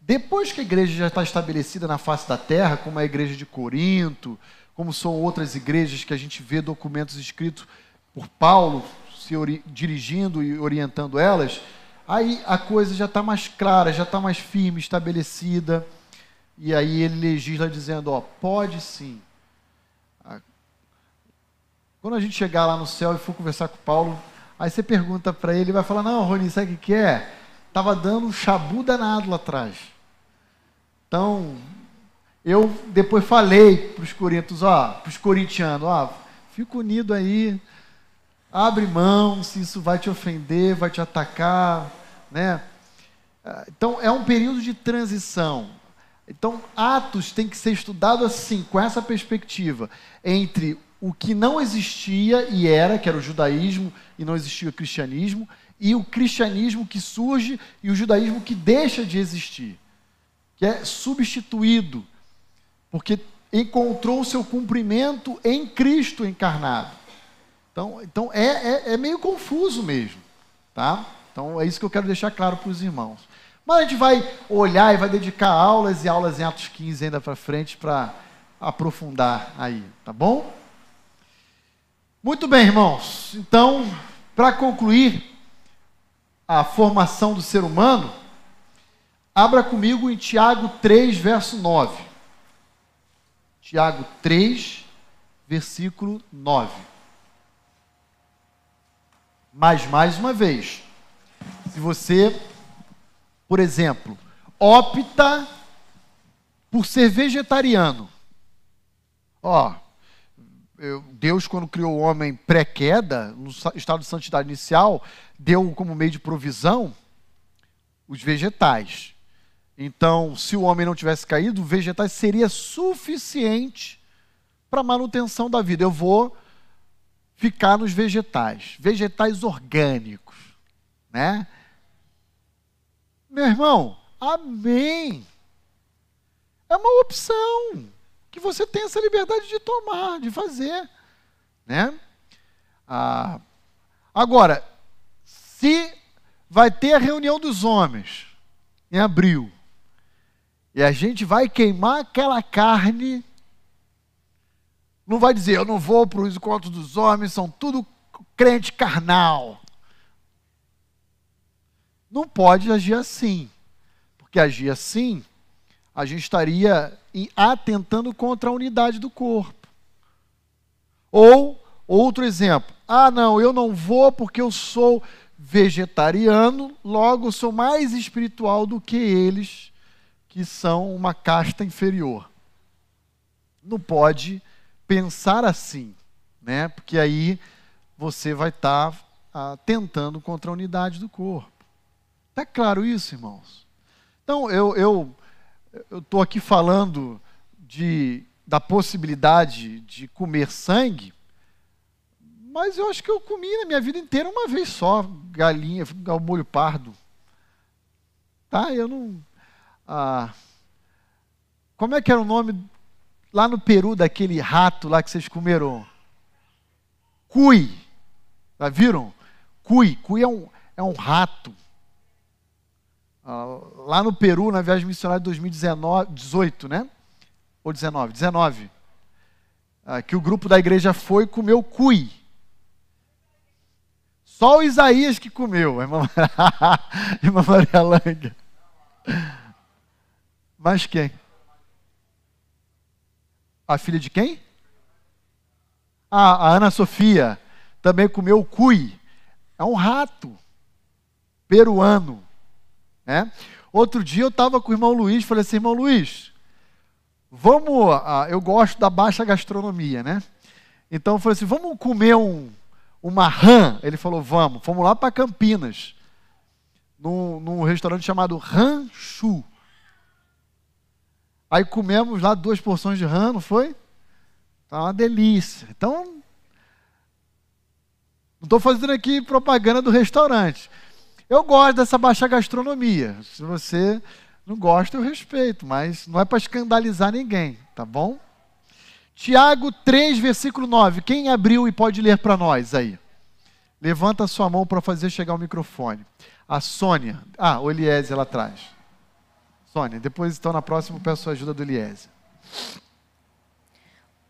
Depois que a igreja já está estabelecida na face da terra, como a igreja de Corinto, como são outras igrejas que a gente vê documentos escritos por Paulo, se dirigindo e orientando elas, Aí a coisa já está mais clara, já está mais firme, estabelecida. E aí ele legisla dizendo: ó, pode sim. Quando a gente chegar lá no céu e for conversar com Paulo, aí você pergunta para ele, ele vai falar: não, Rony, sabe o que é? Estava dando um chabu danado lá atrás. Então, eu depois falei para os corintianos, ó, para os corintianos, ó, fica unido aí, Abre mão se isso vai te ofender, vai te atacar, né? Então é um período de transição. Então Atos tem que ser estudado assim, com essa perspectiva entre o que não existia e era, que era o judaísmo e não existia o cristianismo, e o cristianismo que surge e o judaísmo que deixa de existir, que é substituído, porque encontrou o seu cumprimento em Cristo encarnado. Então, então é, é, é meio confuso mesmo. Tá? Então é isso que eu quero deixar claro para os irmãos. Mas a gente vai olhar e vai dedicar aulas e aulas em Atos 15 ainda para frente para aprofundar aí, tá bom? Muito bem, irmãos. Então, para concluir a formação do ser humano, abra comigo em Tiago 3, verso 9. Tiago 3, versículo 9. Mas, mais uma vez, se você, por exemplo, opta por ser vegetariano, ó, Deus, quando criou o homem pré-queda, no estado de santidade inicial, deu como meio de provisão os vegetais. Então, se o homem não tivesse caído, vegetais seria suficiente para manutenção da vida. Eu vou ficar nos vegetais, vegetais orgânicos, né? Meu irmão, amém. É uma opção que você tem essa liberdade de tomar, de fazer, né? Ah, agora, se vai ter a reunião dos homens em abril e a gente vai queimar aquela carne, não vai dizer eu não vou para os encontros dos homens, são tudo crente carnal. Não pode agir assim, porque agir assim a gente estaria atentando contra a unidade do corpo. Ou, outro exemplo, ah, não, eu não vou porque eu sou vegetariano, logo sou mais espiritual do que eles, que são uma casta inferior. Não pode pensar assim, né? Porque aí você vai estar tá, tentando contra a unidade do corpo. Está claro isso, irmãos? Então, eu estou aqui falando de, da possibilidade de comer sangue, mas eu acho que eu comi na minha vida inteira uma vez só, galinha, ao molho pardo. Tá? Eu não. Ah, como é que era o nome lá no Peru daquele rato lá que vocês comeram? Cui. Já viram? Cui. Cui é um, é um rato. Ah, lá no Peru, na viagem missionária de 2018, né? Ou 19? 19. Ah, que o grupo da igreja foi e comeu cui. Só o Isaías que comeu, a irmã, irmã Maria Langa. Mas quem? A filha de quem? A Ana Sofia também comeu cui. É um rato peruano. Né? Outro dia eu estava com o irmão Luiz, falei assim, irmão Luiz, vamos, ah, eu gosto da baixa gastronomia, né? Então eu falei assim, vamos comer um, uma rã? Ele falou, vamos. Fomos lá para Campinas, num, num restaurante chamado Ranchu. Aí comemos lá duas porções de rã, não foi? Tá uma delícia. Então, não estou fazendo aqui propaganda do restaurante. Eu gosto dessa baixa gastronomia. Se você não gosta, eu respeito, mas não é para escandalizar ninguém, tá bom? Tiago 3, versículo 9. Quem abriu e pode ler para nós aí? Levanta a sua mão para fazer chegar o microfone. A Sônia. Ah, o Eliese lá atrás. Sônia, depois então na próxima peço a ajuda do Eliese.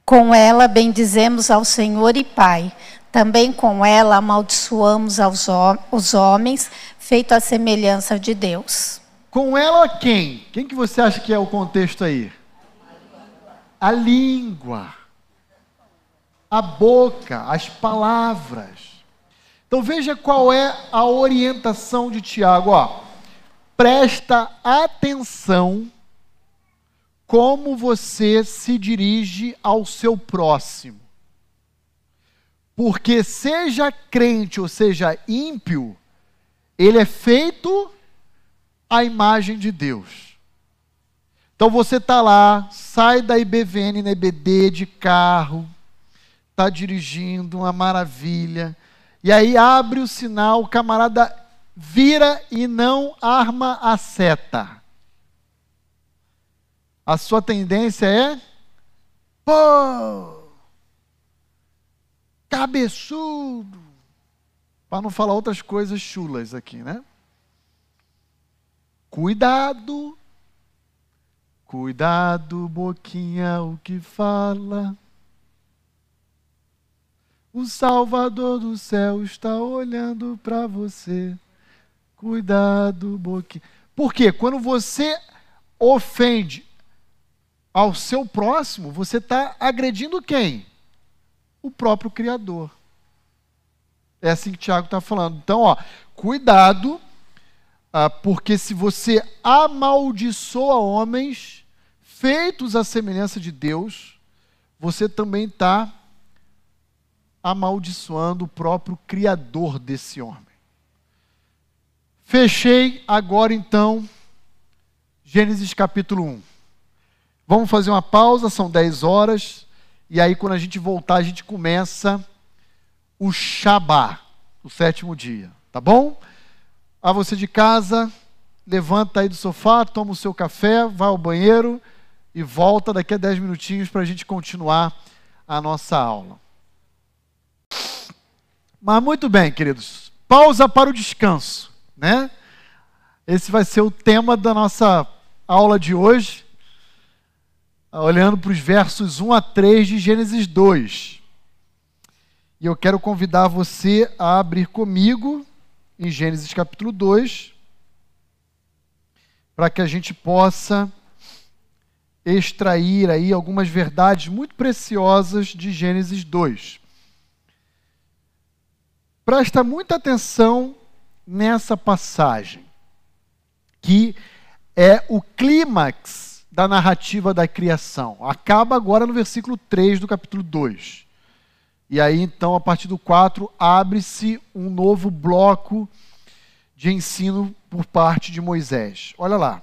Com ela bendizemos ao Senhor e Pai. Também com ela amaldiçoamos aos os homens, feito a semelhança de Deus. Com ela quem? Quem que você acha que é o contexto aí? A língua, a boca, as palavras. Então veja qual é a orientação de Tiago. Ó, presta atenção como você se dirige ao seu próximo. Porque seja crente ou seja ímpio, ele é feito à imagem de Deus. Então você está lá, sai da IBVN na EBD de carro, está dirigindo, uma maravilha, e aí abre o sinal, o camarada vira e não arma a seta. A sua tendência é, pô, cabeçudo, para não falar outras coisas chulas aqui, né? Cuidado, cuidado, boquinha, o que fala. O Salvador do céu está olhando para você. Cuidado, boquinha. Por quê? Quando você ofende ao seu próximo, você está agredindo quem? O próprio Criador. É assim que Tiago está falando. Então, ó, cuidado, ah, porque se você amaldiçoa homens feitos à semelhança de Deus, você também está amaldiçoando o próprio Criador desse homem. Fechei agora então Gênesis capítulo 1. Vamos fazer uma pausa, são 10 horas, e aí quando a gente voltar, a gente começa o Shabá, o sétimo dia, tá bom? A você de casa, levanta aí do sofá, toma o seu café, vai ao banheiro e volta daqui a 10 minutinhos para a gente continuar a nossa aula. Mas muito bem, queridos. Pausa para o descanso, né? Esse vai ser o tema da nossa aula de hoje, olhando para os versos 1 a 3 de Gênesis 2. E eu quero convidar você a abrir comigo em Gênesis capítulo 2, para que a gente possa extrair aí algumas verdades muito preciosas de Gênesis 2. Presta muita atenção nessa passagem, que é o clímax da narrativa da criação. Acaba agora no versículo 3 do capítulo 2. E aí, então, a partir do 4, abre-se um novo bloco de ensino por parte de Moisés. Olha lá.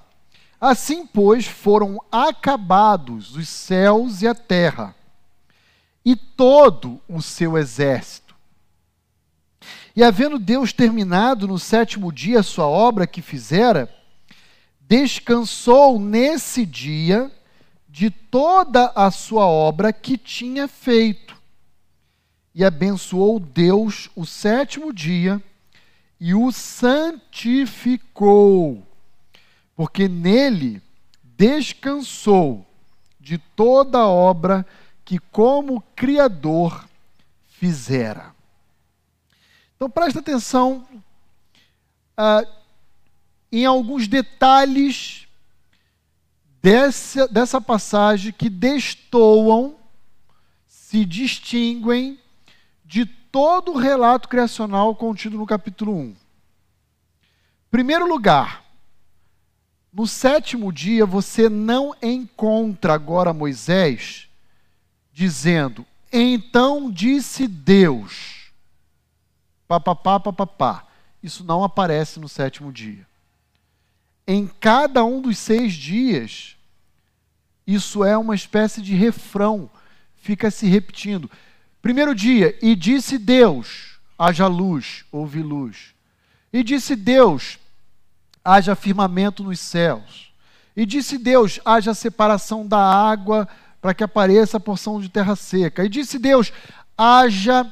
Assim, pois, foram acabados os céus e a terra, e todo o seu exército. E havendo Deus terminado no sétimo dia a sua obra que fizera, descansou nesse dia de toda a sua obra que tinha feito. E abençoou Deus o sétimo dia e o santificou porque nele descansou de toda a obra que, como Criador, fizera. Então presta atenção uh, em alguns detalhes dessa, dessa passagem que destoam, se distinguem de todo o relato criacional contido no capítulo 1. Primeiro lugar, no sétimo dia, você não encontra agora Moisés dizendo: Então disse Deus. Papapá, papapá. Isso não aparece no sétimo dia. Em cada um dos seis dias, isso é uma espécie de refrão, fica se repetindo. Primeiro dia, e disse Deus: haja luz, houve luz. E disse Deus: haja firmamento nos céus. E disse Deus: haja separação da água para que apareça a porção de terra seca. E disse Deus: haja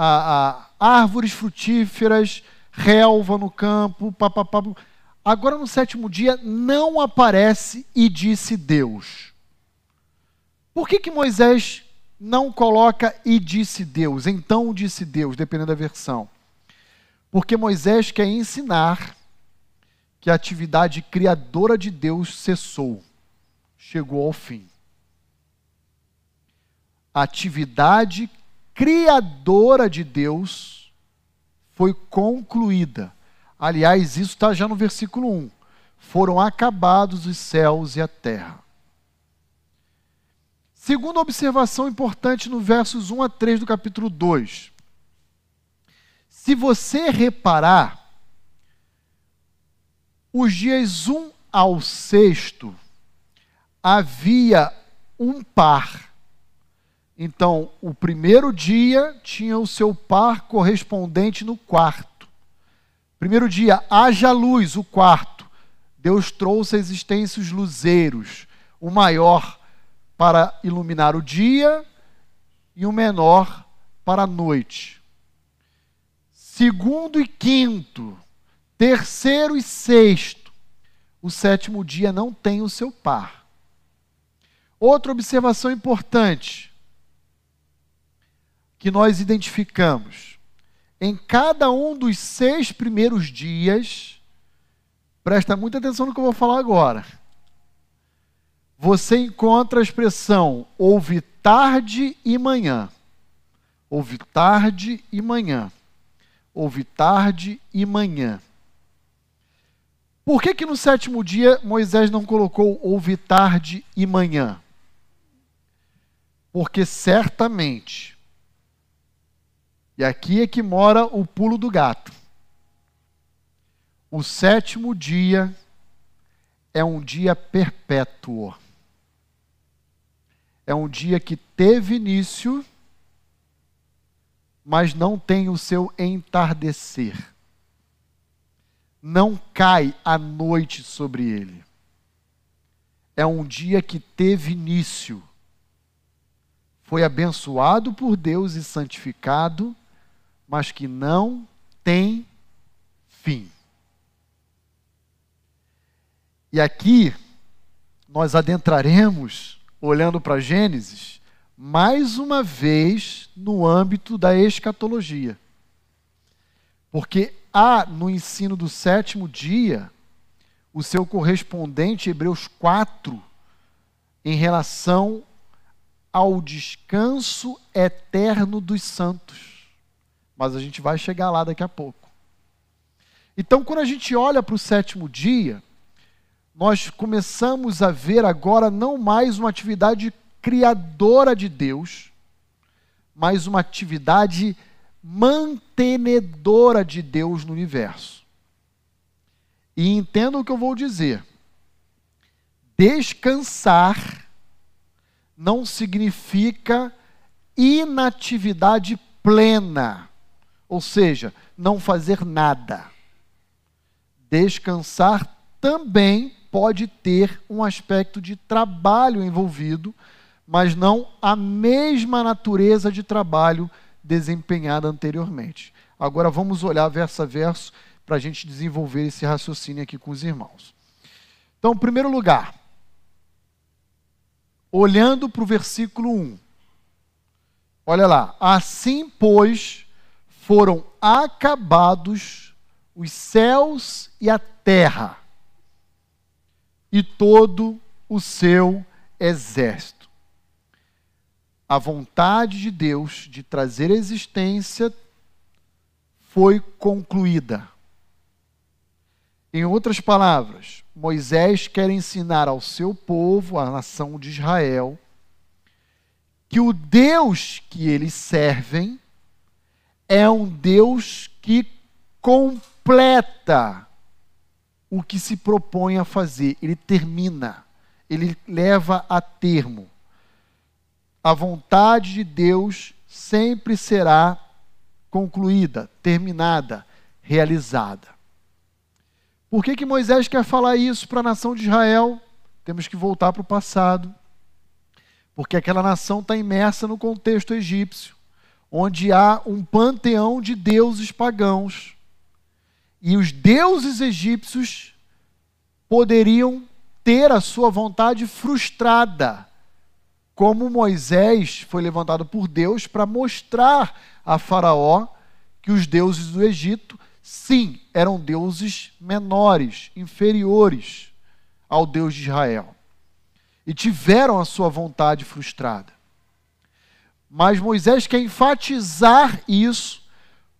a, a, árvores frutíferas, relva no campo, papapá. Agora no sétimo dia não aparece e disse Deus. Por que, que Moisés não coloca e disse Deus? Então disse Deus, dependendo da versão. Porque Moisés quer ensinar que a atividade criadora de Deus cessou, chegou ao fim. A atividade criadora de Deus foi concluída. Aliás, isso está já no versículo 1. Foram acabados os céus e a terra. Segunda observação importante no versos 1 a 3 do capítulo 2. Se você reparar, os dias 1 ao sexto havia um par. Então, o primeiro dia tinha o seu par correspondente no quarto. Primeiro dia, haja luz, o quarto. Deus trouxe à existência os luzeiros, o maior para iluminar o dia e o menor para a noite. Segundo e quinto, Terceiro e sexto, o sétimo dia não tem o seu par. Outra observação importante que nós identificamos: em cada um dos seis primeiros dias, presta muita atenção no que eu vou falar agora. Você encontra a expressão houve tarde e manhã. Houve tarde e manhã. houve tarde e manhã. Por que, que no sétimo dia Moisés não colocou houve tarde e manhã? Porque certamente, e aqui é que mora o pulo do gato, o sétimo dia é um dia perpétuo. É um dia que teve início, mas não tem o seu entardecer não cai a noite sobre ele. É um dia que teve início, foi abençoado por Deus e santificado, mas que não tem fim. E aqui nós adentraremos, olhando para Gênesis, mais uma vez no âmbito da escatologia. Porque há no ensino do sétimo dia o seu correspondente, Hebreus 4, em relação ao descanso eterno dos santos. Mas a gente vai chegar lá daqui a pouco. Então, quando a gente olha para o sétimo dia, nós começamos a ver agora não mais uma atividade criadora de Deus, mas uma atividade mantenedora de Deus no universo. E entenda o que eu vou dizer. Descansar não significa inatividade plena, ou seja, não fazer nada. Descansar também pode ter um aspecto de trabalho envolvido, mas não a mesma natureza de trabalho desempenhada anteriormente. Agora vamos olhar verso a verso para a gente desenvolver esse raciocínio aqui com os irmãos. Então, em primeiro lugar, olhando para o versículo 1, olha lá, assim, pois, foram acabados os céus e a terra, e todo o seu exército a vontade de Deus de trazer a existência foi concluída. Em outras palavras, Moisés quer ensinar ao seu povo, à nação de Israel, que o Deus que eles servem é um Deus que completa o que se propõe a fazer, ele termina, ele leva a termo a vontade de Deus sempre será concluída, terminada, realizada. Por que, que Moisés quer falar isso para a nação de Israel? Temos que voltar para o passado. Porque aquela nação está imersa no contexto egípcio, onde há um panteão de deuses pagãos. E os deuses egípcios poderiam ter a sua vontade frustrada como Moisés foi levantado por Deus para mostrar a Faraó que os deuses do Egito, sim, eram deuses menores, inferiores ao Deus de Israel. E tiveram a sua vontade frustrada. Mas Moisés quer enfatizar isso,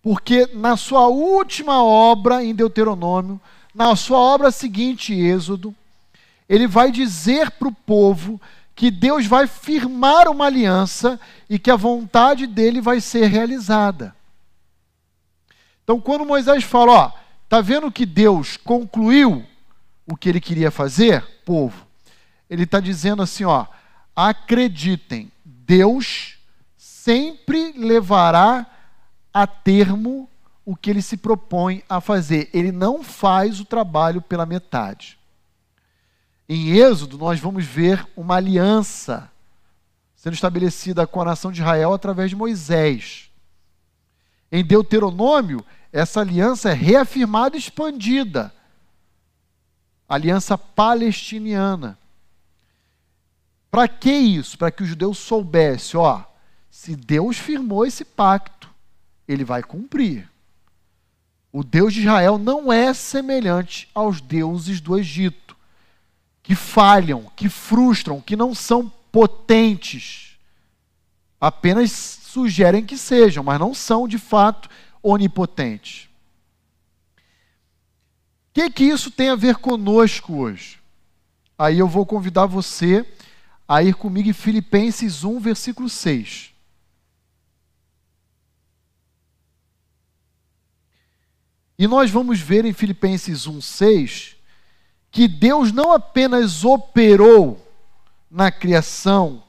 porque na sua última obra em Deuteronômio, na sua obra seguinte, Êxodo, ele vai dizer para o povo que Deus vai firmar uma aliança e que a vontade dele vai ser realizada. Então, quando Moisés fala, ó, tá vendo que Deus concluiu o que ele queria fazer, povo? Ele está dizendo assim, ó, acreditem, Deus sempre levará a termo o que ele se propõe a fazer. Ele não faz o trabalho pela metade. Em Êxodo, nós vamos ver uma aliança sendo estabelecida com a nação de Israel através de Moisés. Em Deuteronômio, essa aliança é reafirmada e expandida. Aliança palestiniana. Para que isso? Para que os judeus soubessem, ó, se Deus firmou esse pacto, ele vai cumprir. O Deus de Israel não é semelhante aos deuses do Egito que falham, que frustram, que não são potentes. Apenas sugerem que sejam, mas não são de fato onipotente. O que, que isso tem a ver conosco hoje? Aí eu vou convidar você a ir comigo em Filipenses 1, versículo 6. E nós vamos ver em Filipenses 1, 6 que Deus não apenas operou na criação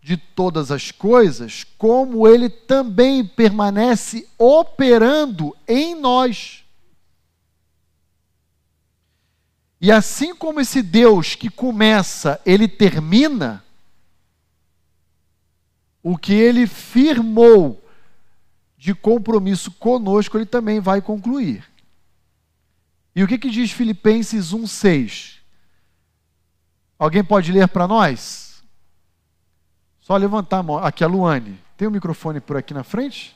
de todas as coisas, como ele também permanece operando em nós. E assim como esse Deus que começa, ele termina, o que ele firmou de compromisso conosco, ele também vai concluir. E o que, que diz Filipenses 1,6? Alguém pode ler para nós? Só levantar a mão. Aqui a Luane. Tem um microfone por aqui na frente?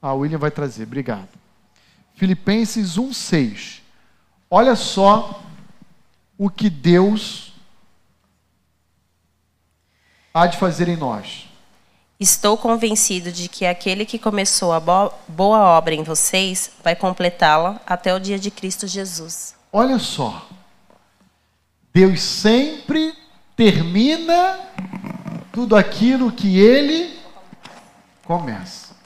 Ah, o William vai trazer. Obrigado. Filipenses 1,6. Olha só o que Deus há de fazer em nós. Estou convencido de que aquele que começou a boa obra em vocês vai completá-la até o dia de Cristo Jesus. Olha só. Deus sempre termina tudo aquilo que ele começa.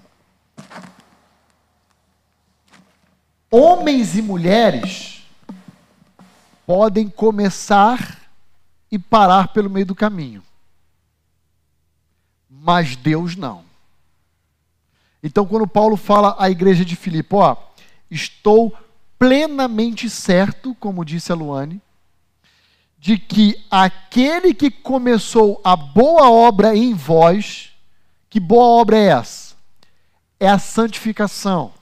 Homens e mulheres podem começar e parar pelo meio do caminho mas Deus não. Então, quando Paulo fala à igreja de Filipe, ó, estou plenamente certo, como disse a Luane, de que aquele que começou a boa obra em vós, que boa obra é essa? É a santificação,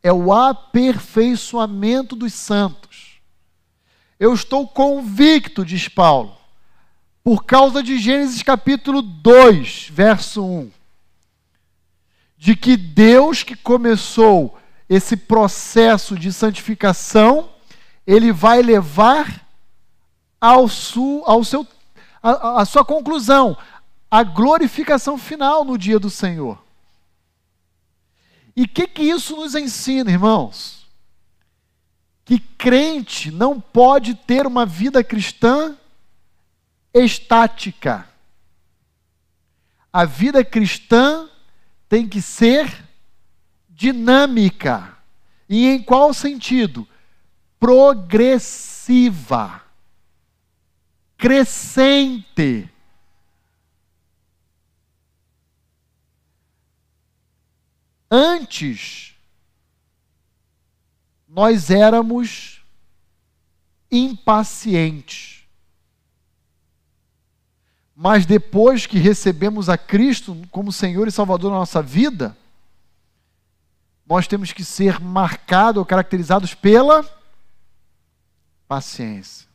é o aperfeiçoamento dos santos. Eu estou convicto, diz Paulo, por causa de Gênesis capítulo 2, verso 1. De que Deus que começou esse processo de santificação, ele vai levar ao, su, ao seu, a, a sua conclusão, a glorificação final no dia do Senhor. E o que, que isso nos ensina, irmãos? Que crente não pode ter uma vida cristã estática. A vida cristã tem que ser dinâmica. E em qual sentido? Progressiva. Crescente. Antes, nós éramos impacientes. Mas depois que recebemos a Cristo como Senhor e Salvador da nossa vida, nós temos que ser marcados ou caracterizados pela paciência.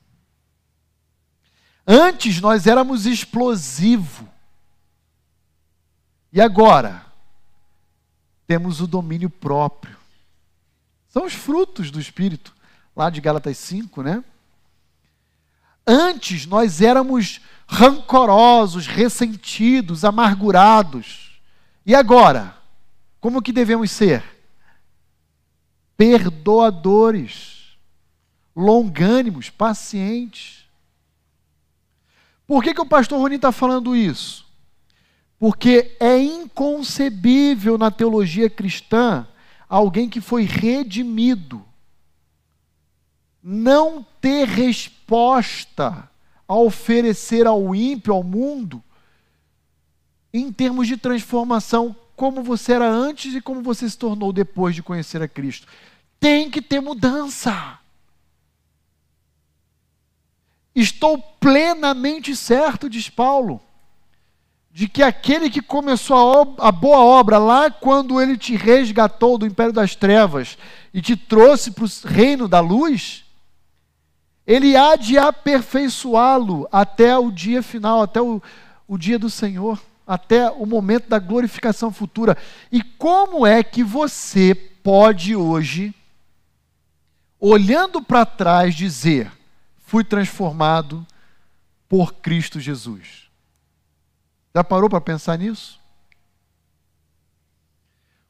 Antes nós éramos explosivo. E agora temos o domínio próprio. São os frutos do Espírito, lá de Gálatas 5, né? Antes nós éramos rancorosos, ressentidos, amargurados. E agora? Como que devemos ser? Perdoadores, longânimos, pacientes. Por que, que o pastor Roni está falando isso? Porque é inconcebível na teologia cristã alguém que foi redimido não ter resposta a oferecer ao ímpio, ao mundo, em termos de transformação, como você era antes e como você se tornou depois de conhecer a Cristo. Tem que ter mudança. Estou plenamente certo, diz Paulo, de que aquele que começou a, a, boa obra lá quando ele te resgatou do império das trevas e te trouxe para o reino da luz, ele há de aperfeiçoá-lo até o dia final, até o, o dia do Senhor, até o momento da glorificação futura. E como é que você pode hoje, olhando para trás, dizer: fui transformado por Cristo Jesus? Já parou para pensar nisso?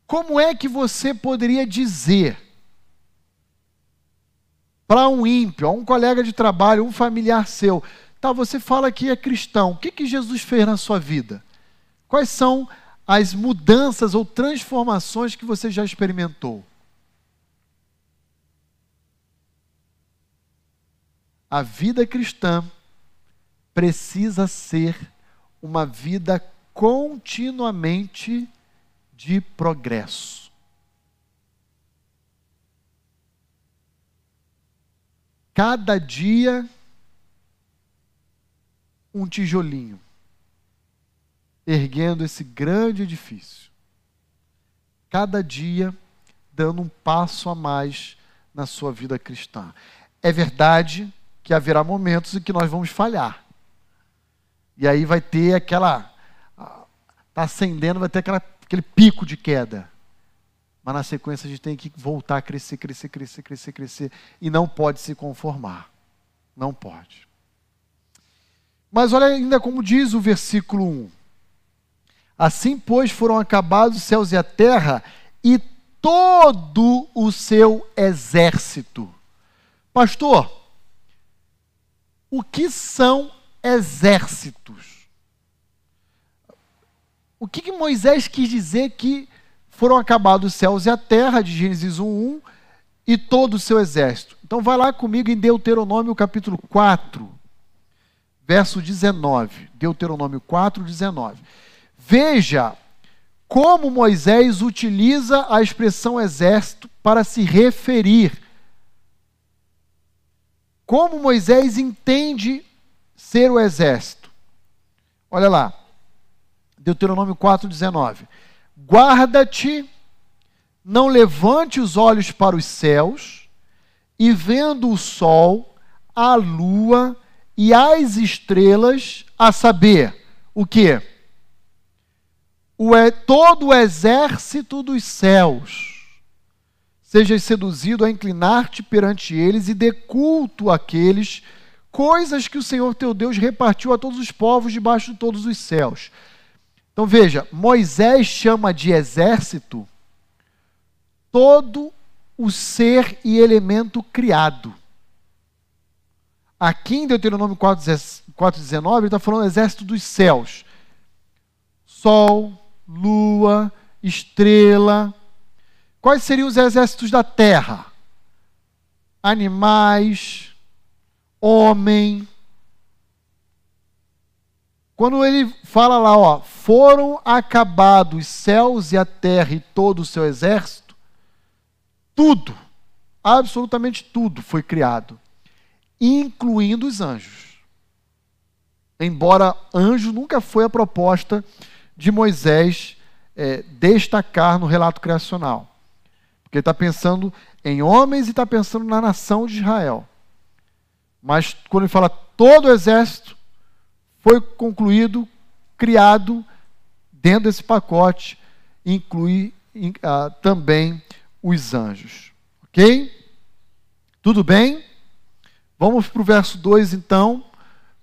Como é que você poderia dizer para um ímpio, a um colega de trabalho, um familiar seu, tá, você fala que é cristão, o que, que Jesus fez na sua vida? Quais são as mudanças ou transformações que você já experimentou? A vida cristã precisa ser uma vida continuamente de progresso. Cada dia um tijolinho, erguendo esse grande edifício. Cada dia dando um passo a mais na sua vida cristã. É verdade que haverá momentos em que nós vamos falhar. E aí vai ter aquela. Está acendendo, vai ter aquela, aquele pico de queda. Mas na sequência a gente tem que voltar a crescer, crescer, crescer, crescer, crescer. E não pode se conformar. Não pode. Mas olha ainda como diz o versículo 1. Assim, pois, foram acabados os céus e a terra e todo o seu exército. Pastor, o que são exércitos? O que, que Moisés quis dizer que foram acabados os céus e a terra, de Gênesis 1, e todo o seu exército? Então vai lá comigo em Deuteronômio capítulo 4, verso 19. Deuteronômio 4, 19. Veja como Moisés utiliza a expressão exército para se referir como Moisés entende ser o exército? Olha lá, Deuteronômio 4,19: Guarda-te, não levante os olhos para os céus, e vendo o sol, a lua e as estrelas, a saber, o que? O, todo o exército dos céus sejas seduzido a inclinar-te perante eles e dê culto àqueles, coisas que o Senhor teu Deus repartiu a todos os povos debaixo de todos os céus. Então veja, Moisés chama de exército todo o ser e elemento criado. Aqui em Deuteronômio 4,19, ele está falando exército dos céus. Sol, lua, estrela, Quais seriam os exércitos da terra? Animais, homem. Quando ele fala lá, ó, foram acabados os céus e a terra e todo o seu exército, tudo, absolutamente tudo foi criado, incluindo os anjos. Embora anjo nunca foi a proposta de Moisés é, destacar no relato criacional. Porque ele está pensando em homens e está pensando na nação de Israel. Mas quando ele fala todo o exército, foi concluído, criado dentro desse pacote, inclui uh, também os anjos. Ok? Tudo bem? Vamos para o verso 2 então,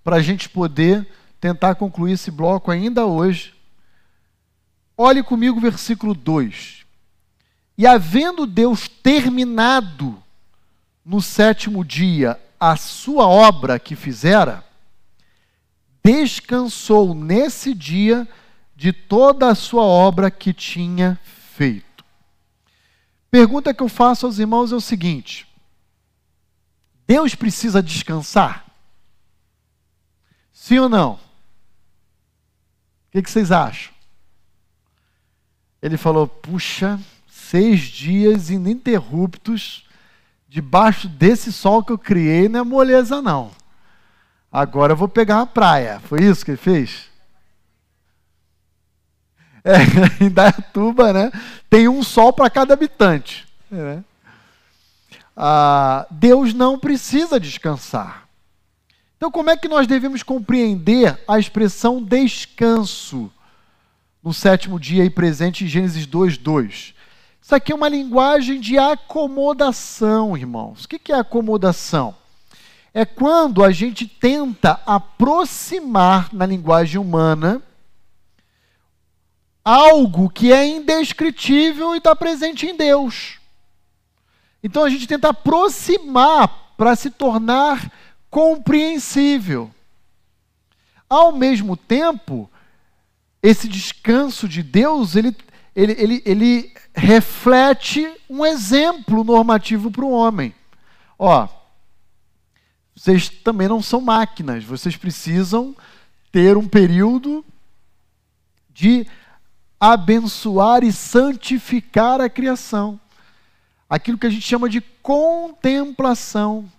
para a gente poder tentar concluir esse bloco ainda hoje. Olhe comigo o versículo 2. E havendo Deus terminado no sétimo dia a sua obra que fizera, descansou nesse dia de toda a sua obra que tinha feito. Pergunta que eu faço aos irmãos é o seguinte: Deus precisa descansar? Sim ou não? O que, vocês acham? Ele falou: puxa, seis dias ininterruptos debaixo desse sol que eu criei, não é moleza, não. Agora eu vou pegar uma praia. Foi isso que ele fez? É, em Dayatuba, né? Tem um sol para cada habitante. Né? Ah, Deus não precisa descansar. Então, como é que nós devemos compreender a expressão descanso no sétimo dia aí presente em Gênesis 2, 2? Isso aqui é uma linguagem de acomodação, irmãos. O que é acomodação? É quando a gente tenta aproximar na linguagem humana algo que é indescritível e está presente em Deus. Então a gente tenta aproximar para se tornar compreensível. Ao mesmo tempo, esse descanso de Deus, ele, ele, ele, ele reflete um exemplo normativo para o homem. Ó, vocês também não são máquinas, vocês precisam ter um período de abençoar e santificar a criação. Aquilo que a gente chama de contemplação.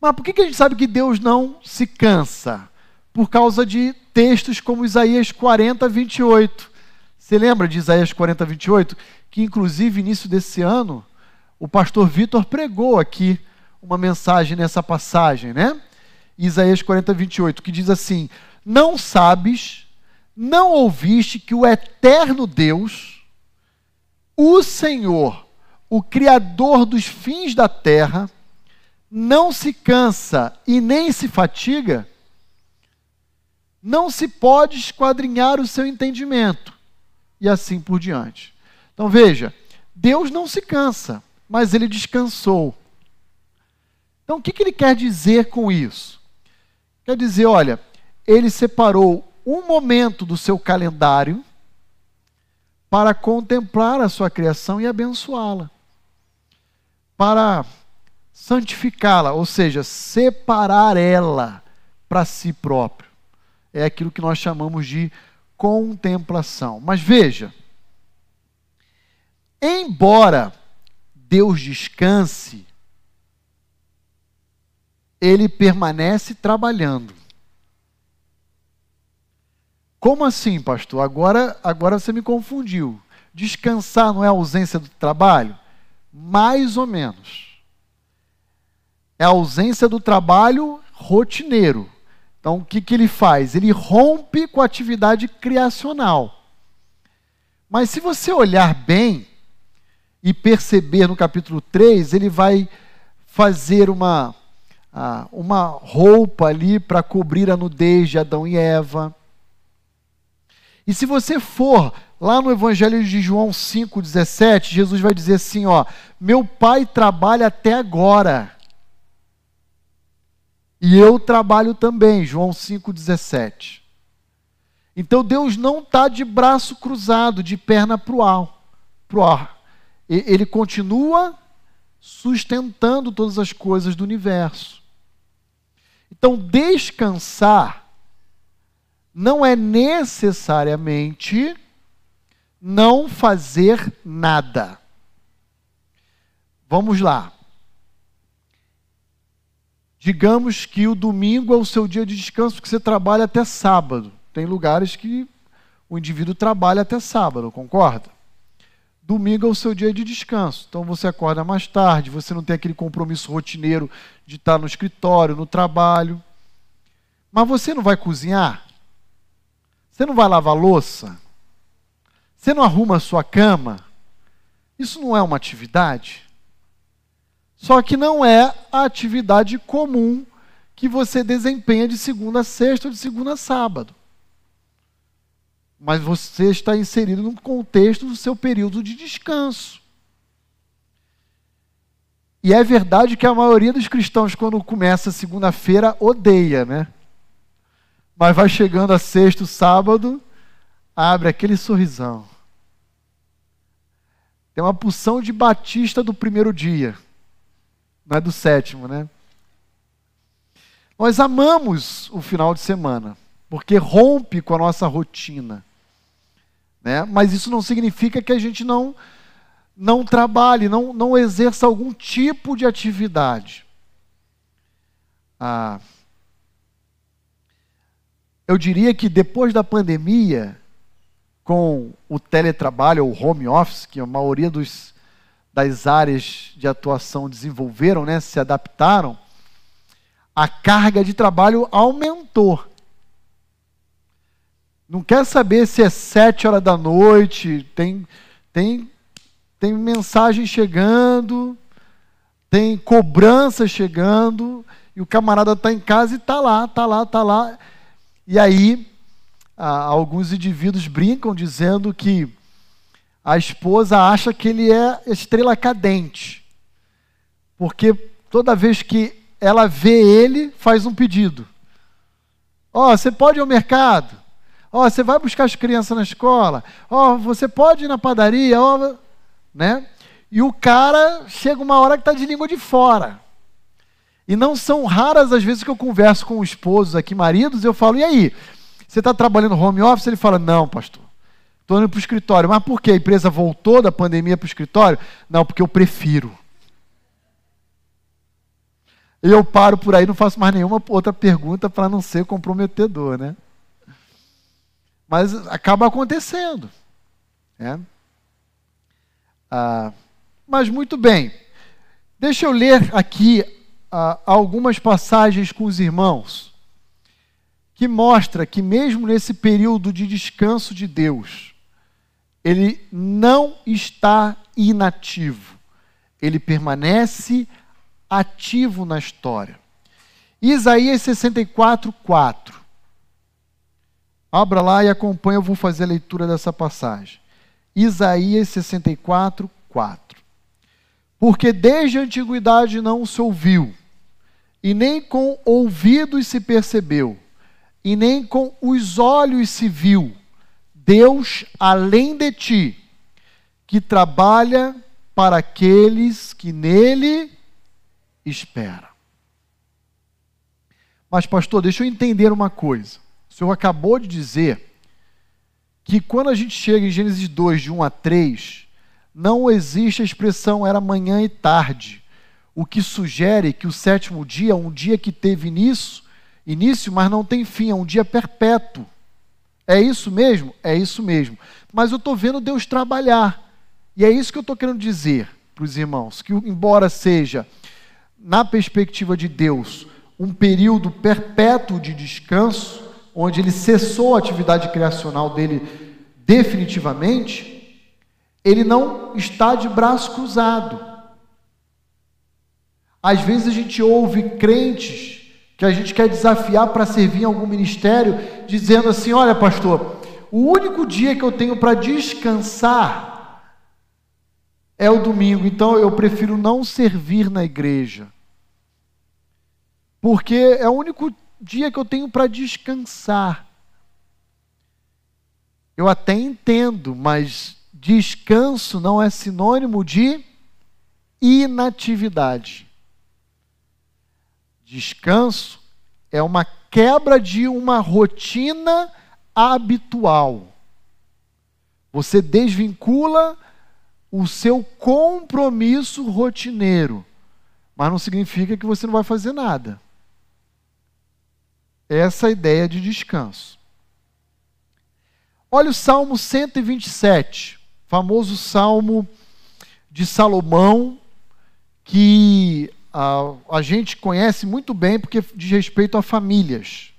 Mas por que a gente sabe que Deus não se cansa? Por causa de textos como Isaías 40, 28. Você lembra de Isaías 40, 28? Que, inclusive, início desse ano, o pastor Vitor pregou aqui uma mensagem nessa passagem, né? Isaías 40, 28, que diz assim: Não sabes não ouviste que o eterno Deus, o Senhor, o Criador dos fins da terra, não se cansa e nem se fatiga? Não se pode esquadrinhar o seu entendimento. E assim por diante. Então veja, Deus não se cansa, mas ele descansou. Então o que, que ele quer dizer com isso? Quer dizer, olha, ele separou um momento do seu calendário para contemplar a sua criação e abençoá-la, para santificá-la, ou seja, separar ela para si próprio. É aquilo que nós chamamos de contemplação. Mas veja, embora Deus descanse, ele permanece trabalhando. Como assim, pastor? Agora, agora você me confundiu. Descansar não é ausência do trabalho? Mais ou menos. É ausência do trabalho rotineiro. Então, o que, que ele faz? Ele rompe com a atividade criacional. Mas se você olhar bem e perceber no capítulo 3, ele vai fazer uma, ah, uma roupa ali para cobrir a nudez de Adão e Eva e se você for lá no Evangelho de João 5,17, Jesus vai dizer assim: ó, meu pai trabalha até agora. E eu trabalho também, João 5,17. Então Deus não está de braço cruzado, de perna para o ar. Ele continua sustentando todas as coisas do universo. Então, descansar não é necessariamente não fazer nada. Vamos lá. Digamos que o domingo é o seu dia de descanso, porque você trabalha até sábado. Tem lugares que o indivíduo trabalha até sábado, concorda? Domingo é o seu dia de descanso. Então você acorda mais tarde, você não tem aquele compromisso rotineiro de estar no escritório, no trabalho. Mas você não vai cozinhar? Você não vai lavar louça? Você não arruma a sua cama? Isso não é uma atividade? Só que não é a atividade comum que você desempenha de segunda a sexta ou de segunda a sábado. Mas você está inserido no contexto do seu período de descanso. E é verdade que a maioria dos cristãos, quando começa segunda-feira, odeia, né? Mas vai chegando a sexto, sábado, abre aquele sorrisão. Tem uma porção de batista do primeiro dia, não é do sétimo, né? Nós amamos o final de semana, porque rompe com a nossa rotina. Né? Mas isso não significa que a gente não, não trabalhe, não, não exerça algum tipo de atividade. Ah, eu diria que depois da pandemia, com o teletrabalho ou home office, que a maioria dos, das áreas de atuação desenvolveram, né, se adaptaram, a carga de trabalho aumentou. Não quer saber se é sete horas da noite, tem, tem, tem mensagem chegando, tem cobrança chegando, e o camarada está em casa e está lá, está lá, está lá. E aí, ah, alguns indivíduos brincam dizendo que a esposa acha que ele é estrela cadente, porque toda vez que ela vê ele, faz um pedido. Ó, oh, você pode ir ao mercado? Ó, oh, você vai buscar as crianças na escola? Ó, oh, você pode ir na padaria? Ó, né? E o cara chega uma hora que está de língua de fora. E não são raras as vezes que eu converso com esposos aqui, maridos, eu falo, e aí? Você está trabalhando home office? Ele fala, não, pastor. Estou indo para o escritório. Mas por quê? A empresa voltou da pandemia para o escritório? Não, porque eu prefiro. E eu paro por aí, não faço mais nenhuma outra pergunta para não ser comprometedor, né? Mas acaba acontecendo. Né? Ah, mas muito bem. Deixa eu ler aqui ah, algumas passagens com os irmãos que mostra que mesmo nesse período de descanso de Deus, ele não está inativo. Ele permanece ativo na história. Isaías 64, 4. Abra lá e acompanha, eu vou fazer a leitura dessa passagem. Isaías 64, 4. Porque desde a antiguidade não se ouviu, e nem com ouvidos se percebeu, e nem com os olhos se viu, Deus além de ti, que trabalha para aqueles que nele esperam. Mas, pastor, deixa eu entender uma coisa. O senhor acabou de dizer que quando a gente chega em Gênesis 2, de 1 a 3, não existe a expressão era manhã e tarde, o que sugere que o sétimo dia é um dia que teve início, início, mas não tem fim, é um dia perpétuo. É isso mesmo? É isso mesmo. Mas eu estou vendo Deus trabalhar. E é isso que eu estou querendo dizer para os irmãos: que, embora seja, na perspectiva de Deus, um período perpétuo de descanso, onde ele cessou a atividade criacional dele definitivamente, ele não está de braço cruzado. Às vezes a gente ouve crentes que a gente quer desafiar para servir em algum ministério, dizendo assim: olha, pastor, o único dia que eu tenho para descansar é o domingo, então eu prefiro não servir na igreja. Porque é o único dia que eu tenho para descansar. Eu até entendo, mas descanso não é sinônimo de inatividade. Descanso é uma quebra de uma rotina habitual. Você desvincula o seu compromisso rotineiro, mas não significa que você não vai fazer nada. Essa ideia de descanso. Olha o Salmo 127 famoso salmo de Salomão, que a, a gente conhece muito bem porque diz respeito a famílias.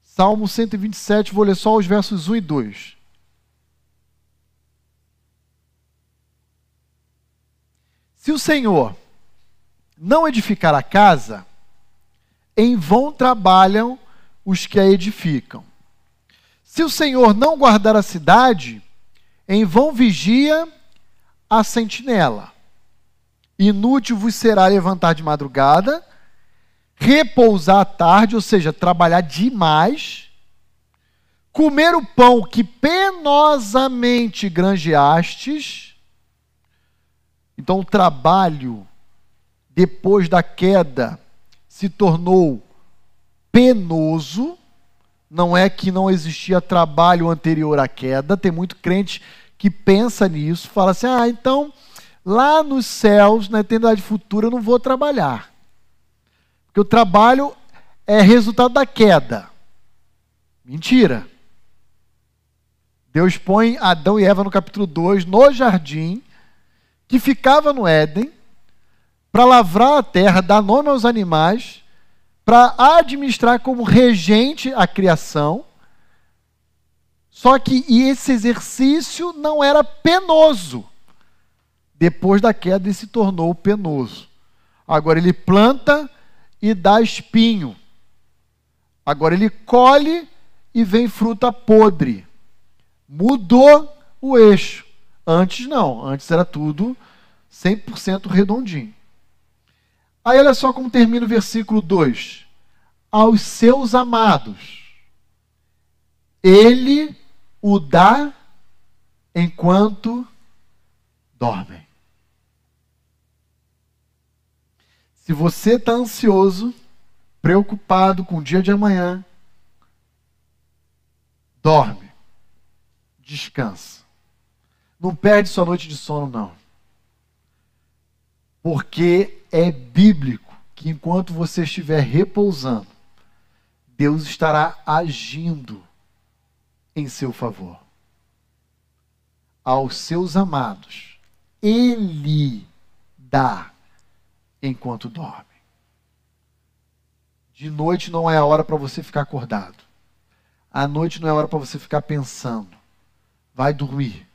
Salmo 127, vou ler só os versos 1 e 2. Se o Senhor não edificar a casa, em vão trabalham os que a edificam. Se o Senhor não guardar a cidade, em vão vigia a sentinela. Inútil vos será levantar de madrugada, repousar à tarde, ou seja, trabalhar demais, comer o pão que penosamente granjeastes. Então, o trabalho, depois da queda, se tornou penoso não é que não existia trabalho anterior à queda, tem muito crente que pensa nisso, fala assim: ah, então lá nos céus, na eternidade futura, eu não vou trabalhar. Porque o trabalho é resultado da queda. Mentira. Deus põe Adão e Eva no capítulo 2, no jardim, que ficava no Éden, para lavrar a terra, dar nome aos animais para administrar como regente a criação. Só que esse exercício não era penoso. Depois da queda, ele se tornou penoso. Agora ele planta e dá espinho. Agora ele colhe e vem fruta podre. Mudou o eixo. Antes não, antes era tudo 100% redondinho. Aí olha só como termina o versículo 2. Aos seus amados, ele o dá enquanto dormem. Se você está ansioso, preocupado com o dia de amanhã, dorme, descansa. Não perde sua noite de sono, não. Porque é bíblico que enquanto você estiver repousando, Deus estará agindo em seu favor. Aos seus amados, Ele dá enquanto dorme. De noite não é a hora para você ficar acordado. À noite não é a hora para você ficar pensando. Vai dormir.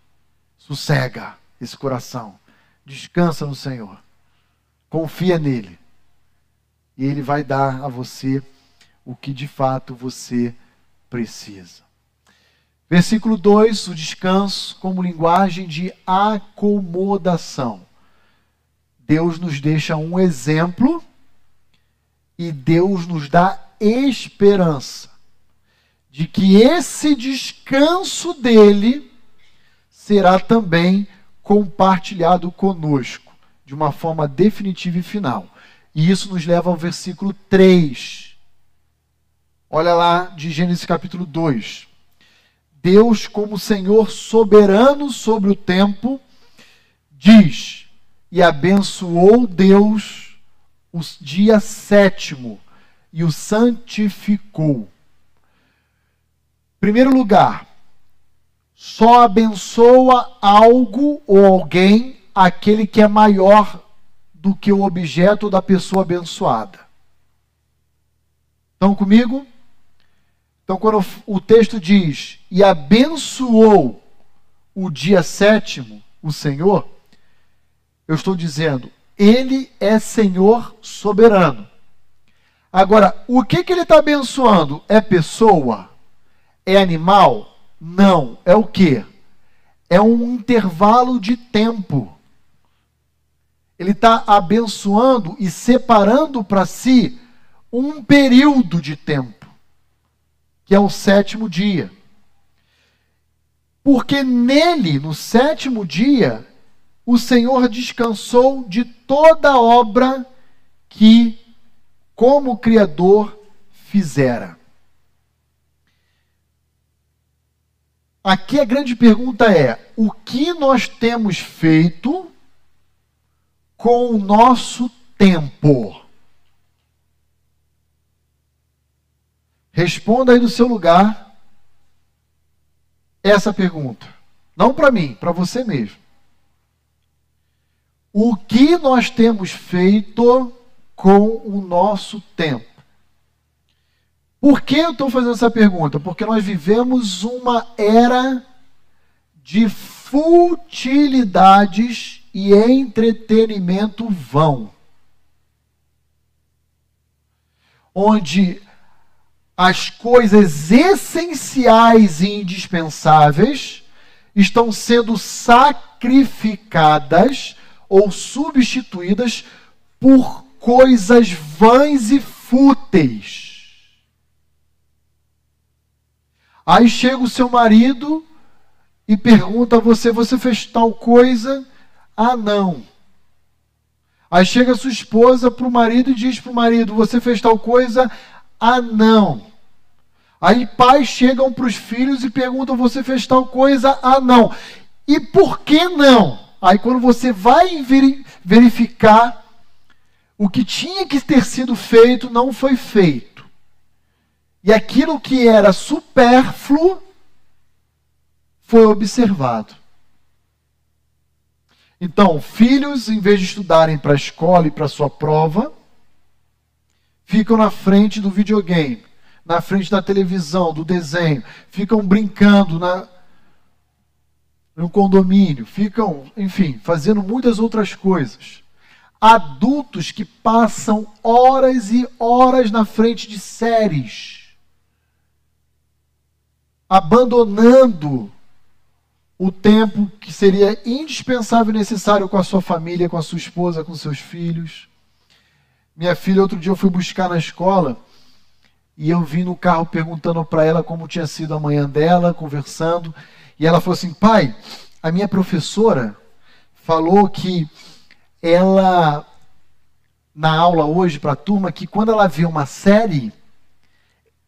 Sossega esse coração. Descansa no Senhor. Confia nele. E ele vai dar a você o que de fato você precisa. Versículo 2: o descanso como linguagem de acomodação. Deus nos deixa um exemplo e Deus nos dá esperança de que esse descanso dele será também compartilhado conosco de uma forma definitiva e final. E isso nos leva ao versículo 3. Olha lá de Gênesis capítulo 2. Deus, como Senhor soberano sobre o tempo, diz: e abençoou Deus o dia sétimo e o santificou. Primeiro lugar, só abençoa algo ou alguém aquele que é maior do que o objeto da pessoa abençoada. Estão comigo? Então, quando o texto diz e abençoou o dia sétimo, o Senhor, eu estou dizendo, ele é Senhor soberano. Agora, o que, que ele está abençoando? É pessoa? É animal? Não. É o que? É um intervalo de tempo. Ele está abençoando e separando para si um período de tempo, que é o sétimo dia. Porque nele, no sétimo dia, o Senhor descansou de toda obra que, como Criador, fizera. Aqui a grande pergunta é: o que nós temos feito com o nosso tempo? Responda aí do seu lugar essa pergunta. Não para mim, para você mesmo o que nós temos feito com o nosso tempo? Por que eu estou fazendo essa pergunta? Porque nós vivemos uma era de futilidades e entretenimento vão. Onde as coisas essenciais e indispensáveis estão sendo sacrificadas ou substituídas por coisas vãs e fúteis. Aí chega o seu marido e pergunta a você: você fez tal coisa? Ah, não. Aí chega sua esposa para o marido e diz para o marido: você fez tal coisa? Ah, não. Aí pais chegam para os filhos e perguntam: você fez tal coisa? Ah, não. E por que não? Aí quando você vai verificar o que tinha que ter sido feito não foi feito. E aquilo que era supérfluo foi observado. Então, filhos, em vez de estudarem para a escola e para sua prova, ficam na frente do videogame, na frente da televisão, do desenho, ficam brincando na, no condomínio, ficam, enfim, fazendo muitas outras coisas. Adultos que passam horas e horas na frente de séries. abandonando o tempo que seria indispensável e necessário com a sua família, com a sua esposa, com seus filhos. Minha filha, outro dia eu fui buscar na escola e eu vim no carro perguntando para ela como tinha sido a manhã dela, conversando, e ela falou assim: pai, a minha professora falou que ela, na aula hoje para a turma, que quando ela vê uma série,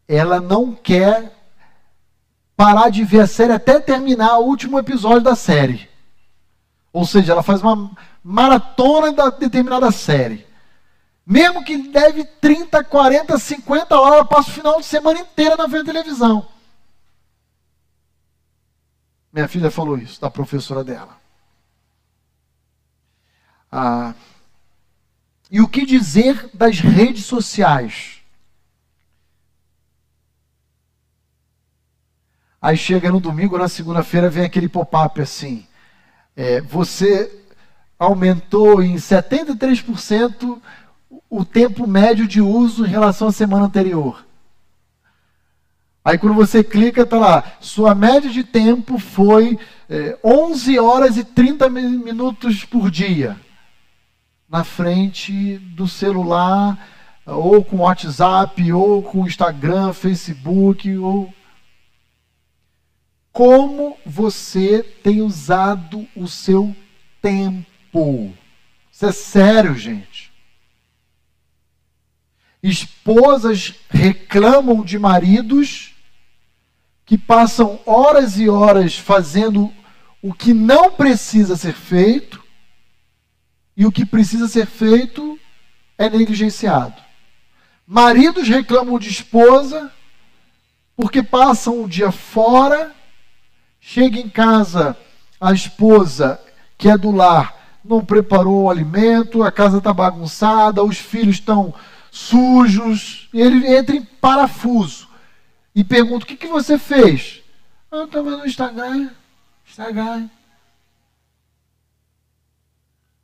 ela não quer parar de ver a série até terminar o último episódio da série. Ou seja, ela faz uma maratona da determinada série. Mesmo que deve 30, 40, 50 horas, ela passa o final de semana inteira na frente da televisão. Minha filha falou isso, da professora dela. Ah, e o que dizer das redes sociais? Aí chega no domingo, na segunda-feira, vem aquele pop-up assim. É, você aumentou em 73% o tempo médio de uso em relação à semana anterior. Aí quando você clica, está lá, sua média de tempo foi é, 11 horas e 30 minutos por dia. Na frente do celular, ou com WhatsApp, ou com Instagram, Facebook, ou como você tem usado o seu tempo. Isso é sério, gente. Esposas reclamam de maridos que passam horas e horas fazendo o que não precisa ser feito e o que precisa ser feito é negligenciado. Maridos reclamam de esposa porque passam o dia fora Chega em casa, a esposa, que é do lar, não preparou o alimento, a casa está bagunçada, os filhos estão sujos, ele entra em parafuso e pergunta: O que, que você fez? Ah, eu estava no Instagram. Instagram.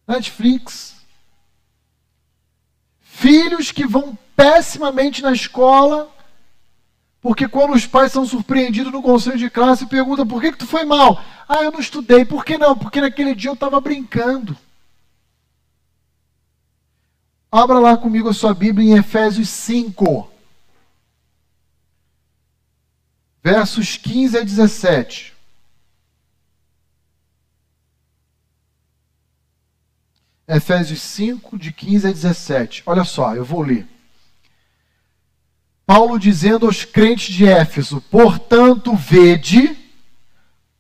Netflix. Filhos que vão pessimamente na escola porque quando os pais são surpreendidos no conselho de classe, perguntam por que, que tu foi mal? Ah, eu não estudei. Por que não? Porque naquele dia eu estava brincando. Abra lá comigo a sua Bíblia em Efésios 5. Versos 15 a 17. Efésios 5, de 15 a 17. Olha só, eu vou ler. Paulo dizendo aos crentes de Éfeso: portanto, vede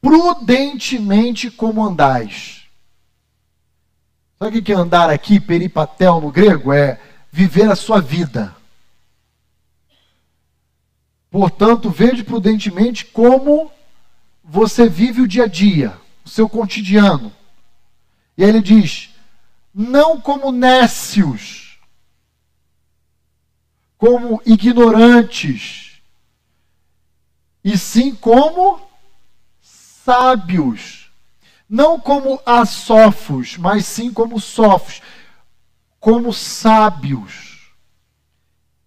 prudentemente como andais. Sabe o que é andar aqui, peripatel no grego? É viver a sua vida. Portanto, vede prudentemente como você vive o dia a dia, o seu cotidiano. E ele diz: não como nécios como ignorantes, e sim como sábios. Não como asófos, mas sim como sofos, como sábios.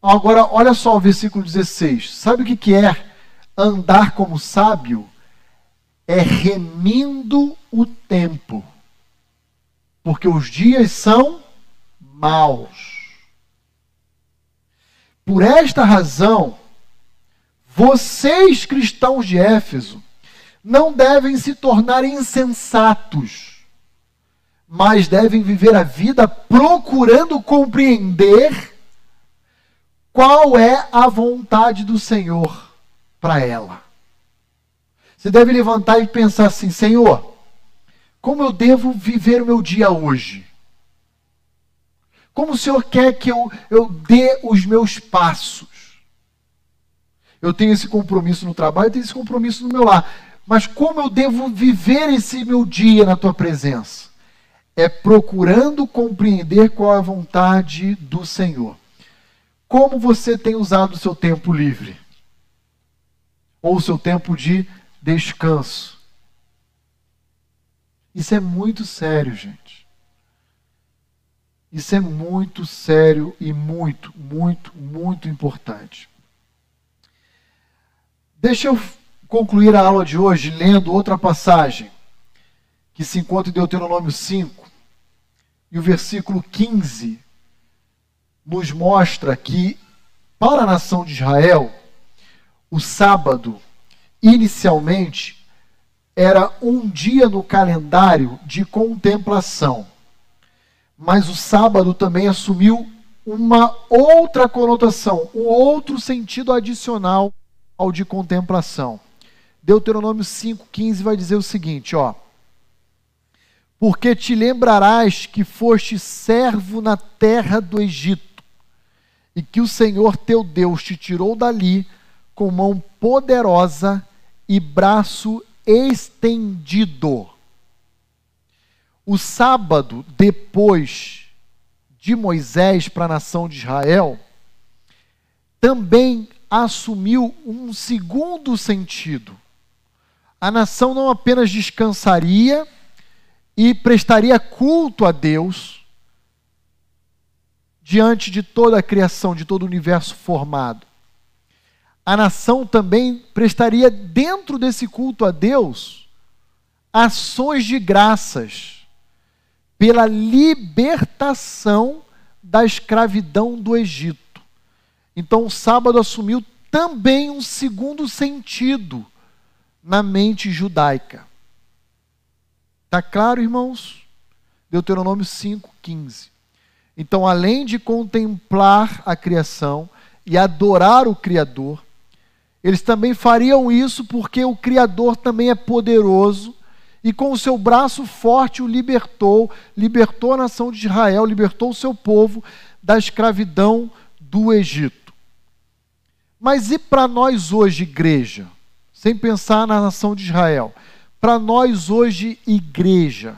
Agora, olha só o versículo 16. Sabe o que, que é andar como sábio? É remindo o tempo. Porque os dias são maus. Por esta razão, vocês cristãos de Éfeso não devem se tornar insensatos, mas devem viver a vida procurando compreender qual é a vontade do Senhor para ela. Você deve levantar e pensar assim: Senhor, como eu devo viver o meu dia hoje? Como o Senhor quer que eu, eu dê os meus passos? Eu tenho esse compromisso no trabalho, eu tenho esse compromisso no meu lar. Mas como eu devo viver esse meu dia na tua presença? É procurando compreender qual é a vontade do Senhor. Como você tem usado o seu tempo livre? Ou o seu tempo de descanso? Isso é muito sério, gente. Isso é muito sério e muito, muito, muito importante. Deixa eu concluir a aula de hoje lendo outra passagem que se encontra em Deuteronômio 5. E o versículo 15 nos mostra que, para a nação de Israel, o sábado, inicialmente, era um dia no calendário de contemplação. Mas o sábado também assumiu uma outra conotação, um outro sentido adicional ao de contemplação. Deuteronômio 5,15 vai dizer o seguinte: ó. Porque te lembrarás que foste servo na terra do Egito, e que o Senhor teu Deus te tirou dali com mão poderosa e braço estendido. O sábado, depois de Moisés para a nação de Israel, também assumiu um segundo sentido. A nação não apenas descansaria e prestaria culto a Deus diante de toda a criação, de todo o universo formado. A nação também prestaria dentro desse culto a Deus ações de graças pela libertação da escravidão do Egito. Então, o sábado assumiu também um segundo sentido na mente judaica. Está claro, irmãos? Deuteronômio 5,15. Então, além de contemplar a criação e adorar o Criador, eles também fariam isso porque o Criador também é poderoso e com o seu braço forte o libertou, libertou a nação de Israel, libertou o seu povo da escravidão do Egito. Mas e para nós hoje, igreja? Sem pensar na nação de Israel. Para nós hoje, igreja.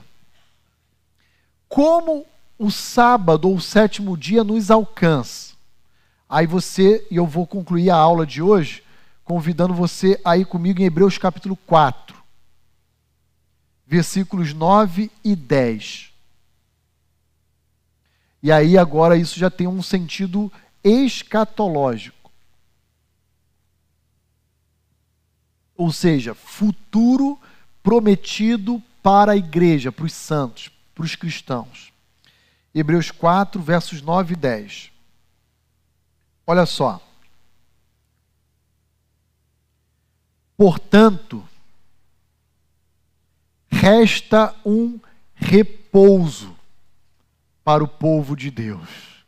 Como o sábado ou o sétimo dia nos alcança? Aí você, e eu vou concluir a aula de hoje, convidando você a ir comigo em Hebreus capítulo 4, versículos 9 e 10. E aí agora isso já tem um sentido escatológico. ou seja, futuro prometido para a igreja, para os santos, para os cristãos. Hebreus 4, versos 9 e 10. Olha só. Portanto, resta um repouso para o povo de Deus.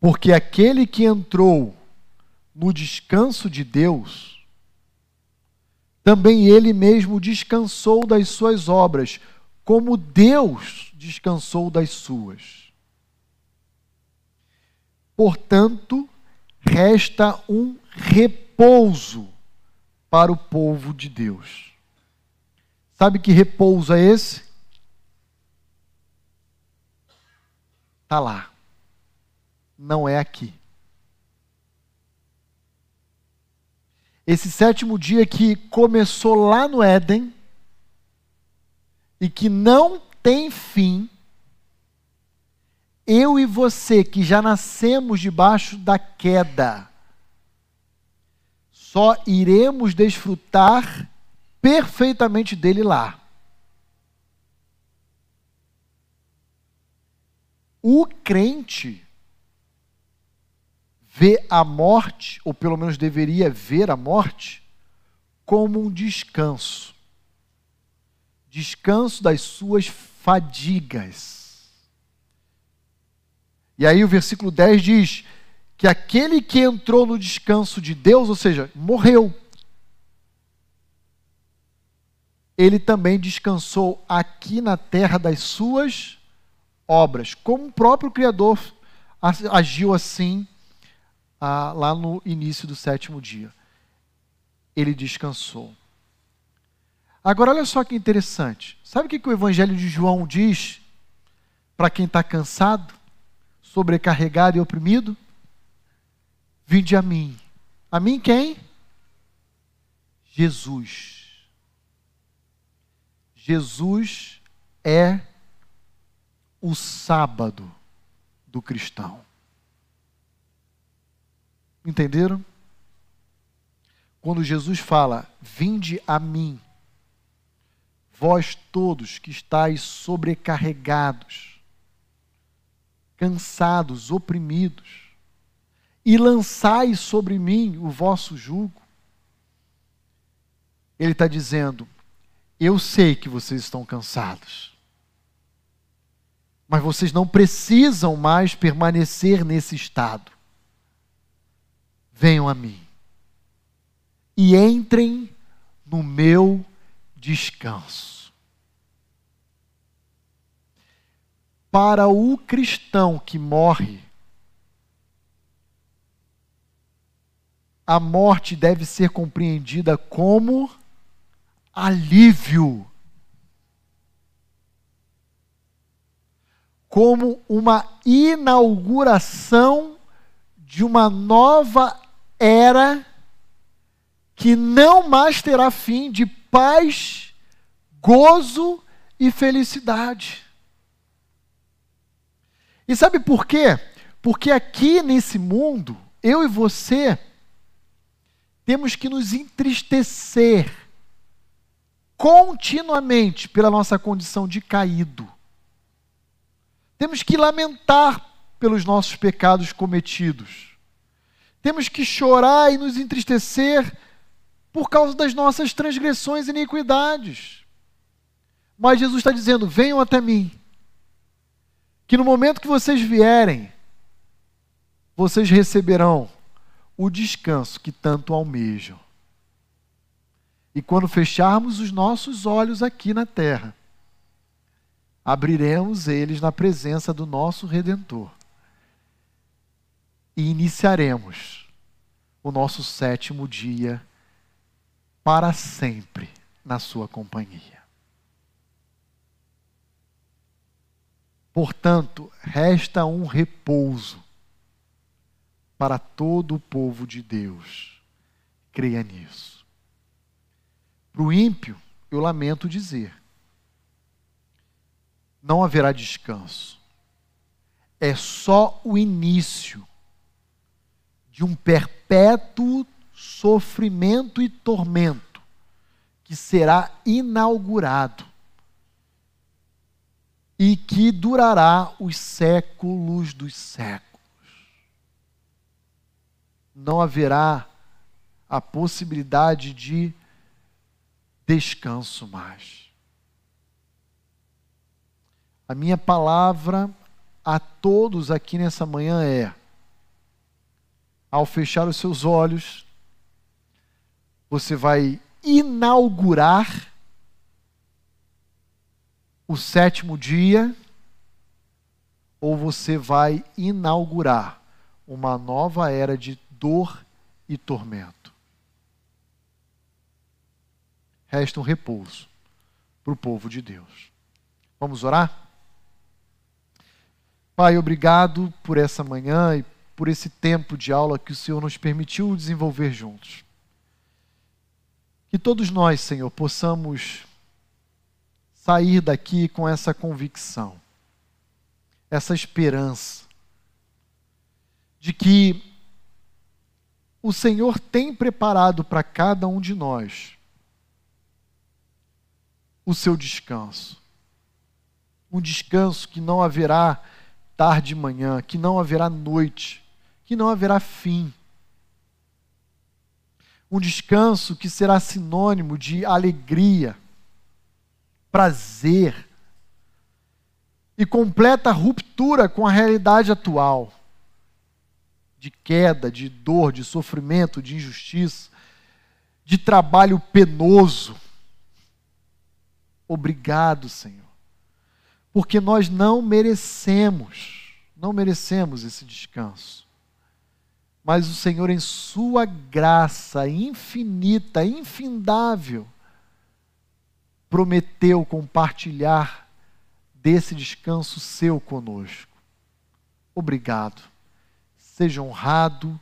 Porque aquele que entrou no descanso de Deus, também ele mesmo descansou das suas obras, como Deus descansou das suas. Portanto, resta um repouso para o povo de Deus. Sabe que repouso é esse? Está lá. Não é aqui. esse sétimo dia que começou lá no Éden e que não tem fim, eu e você que já nascemos debaixo da queda, só iremos desfrutar perfeitamente dele lá. O crente vê a morte, ou pelo menos deveria ver a morte, como um descanso. Descanso das suas fadigas. E aí o versículo 10 diz que aquele que entrou no descanso de Deus, ou seja, morreu, ele também descansou aqui na terra das suas obras, como o próprio Criador agiu assim ah, lá no início do sétimo dia. Ele descansou. Agora, olha só que interessante. Sabe o que, que o Evangelho de João diz para quem está cansado, sobrecarregado e oprimido? Vinde a mim. A mim quem? Jesus. Jesus é o sábado do cristão. Entenderam? quando Jesus fala: Vinde a mim, vós todos que estáis sobrecarregados, cansados, oprimidos, e lançai sobre mim o vosso jugo. Ele está dizendo: Eu sei que vocês estão cansados, mas vocês não precisam mais permanecer nesse estado. Venham a mim e entrem no meu descanso. Para o cristão que morre, a morte deve ser compreendida como alívio, como uma inauguração de uma nova era que não mais terá fim de paz, gozo e felicidade. E sabe por quê? Porque aqui nesse mundo, eu e você temos que nos entristecer continuamente pela nossa condição de caído. Temos que lamentar pelos nossos pecados cometidos. Temos que chorar e nos entristecer por causa das nossas transgressões e iniquidades. Mas Jesus está dizendo: venham até mim, que no momento que vocês vierem, vocês receberão o descanso que tanto almejam. E quando fecharmos os nossos olhos aqui na terra, abriremos eles na presença do nosso Redentor e iniciaremos o nosso sétimo dia para sempre na Sua companhia. Portanto, resta um repouso para todo o povo de Deus. Creia nisso. Para o ímpio, eu lamento dizer, não haverá descanso. É só o início de um perpétuo sofrimento e tormento que será inaugurado e que durará os séculos dos séculos não haverá a possibilidade de descanso mais. A minha palavra a todos aqui nessa manhã é: ao fechar os seus olhos, você vai inaugurar o sétimo dia, ou você vai inaugurar uma nova era de dor e tormento. Resta um repouso para o povo de Deus. Vamos orar? Pai, obrigado por essa manhã e por esse tempo de aula que o Senhor nos permitiu desenvolver juntos. Que todos nós, Senhor, possamos sair daqui com essa convicção, essa esperança de que o Senhor tem preparado para cada um de nós o seu descanso. Um descanso que não haverá tarde e manhã, que não haverá noite, que não haverá fim. Um descanso que será sinônimo de alegria, prazer e completa ruptura com a realidade atual de queda, de dor, de sofrimento, de injustiça, de trabalho penoso. Obrigado, Senhor. Porque nós não merecemos, não merecemos esse descanso. Mas o Senhor, em Sua graça infinita, infindável, prometeu compartilhar desse descanso seu conosco. Obrigado seja honrado,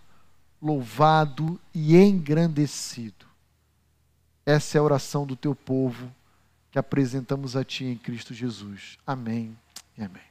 louvado e engrandecido. Essa é a oração do teu povo que apresentamos a ti em Cristo Jesus. Amém e amém.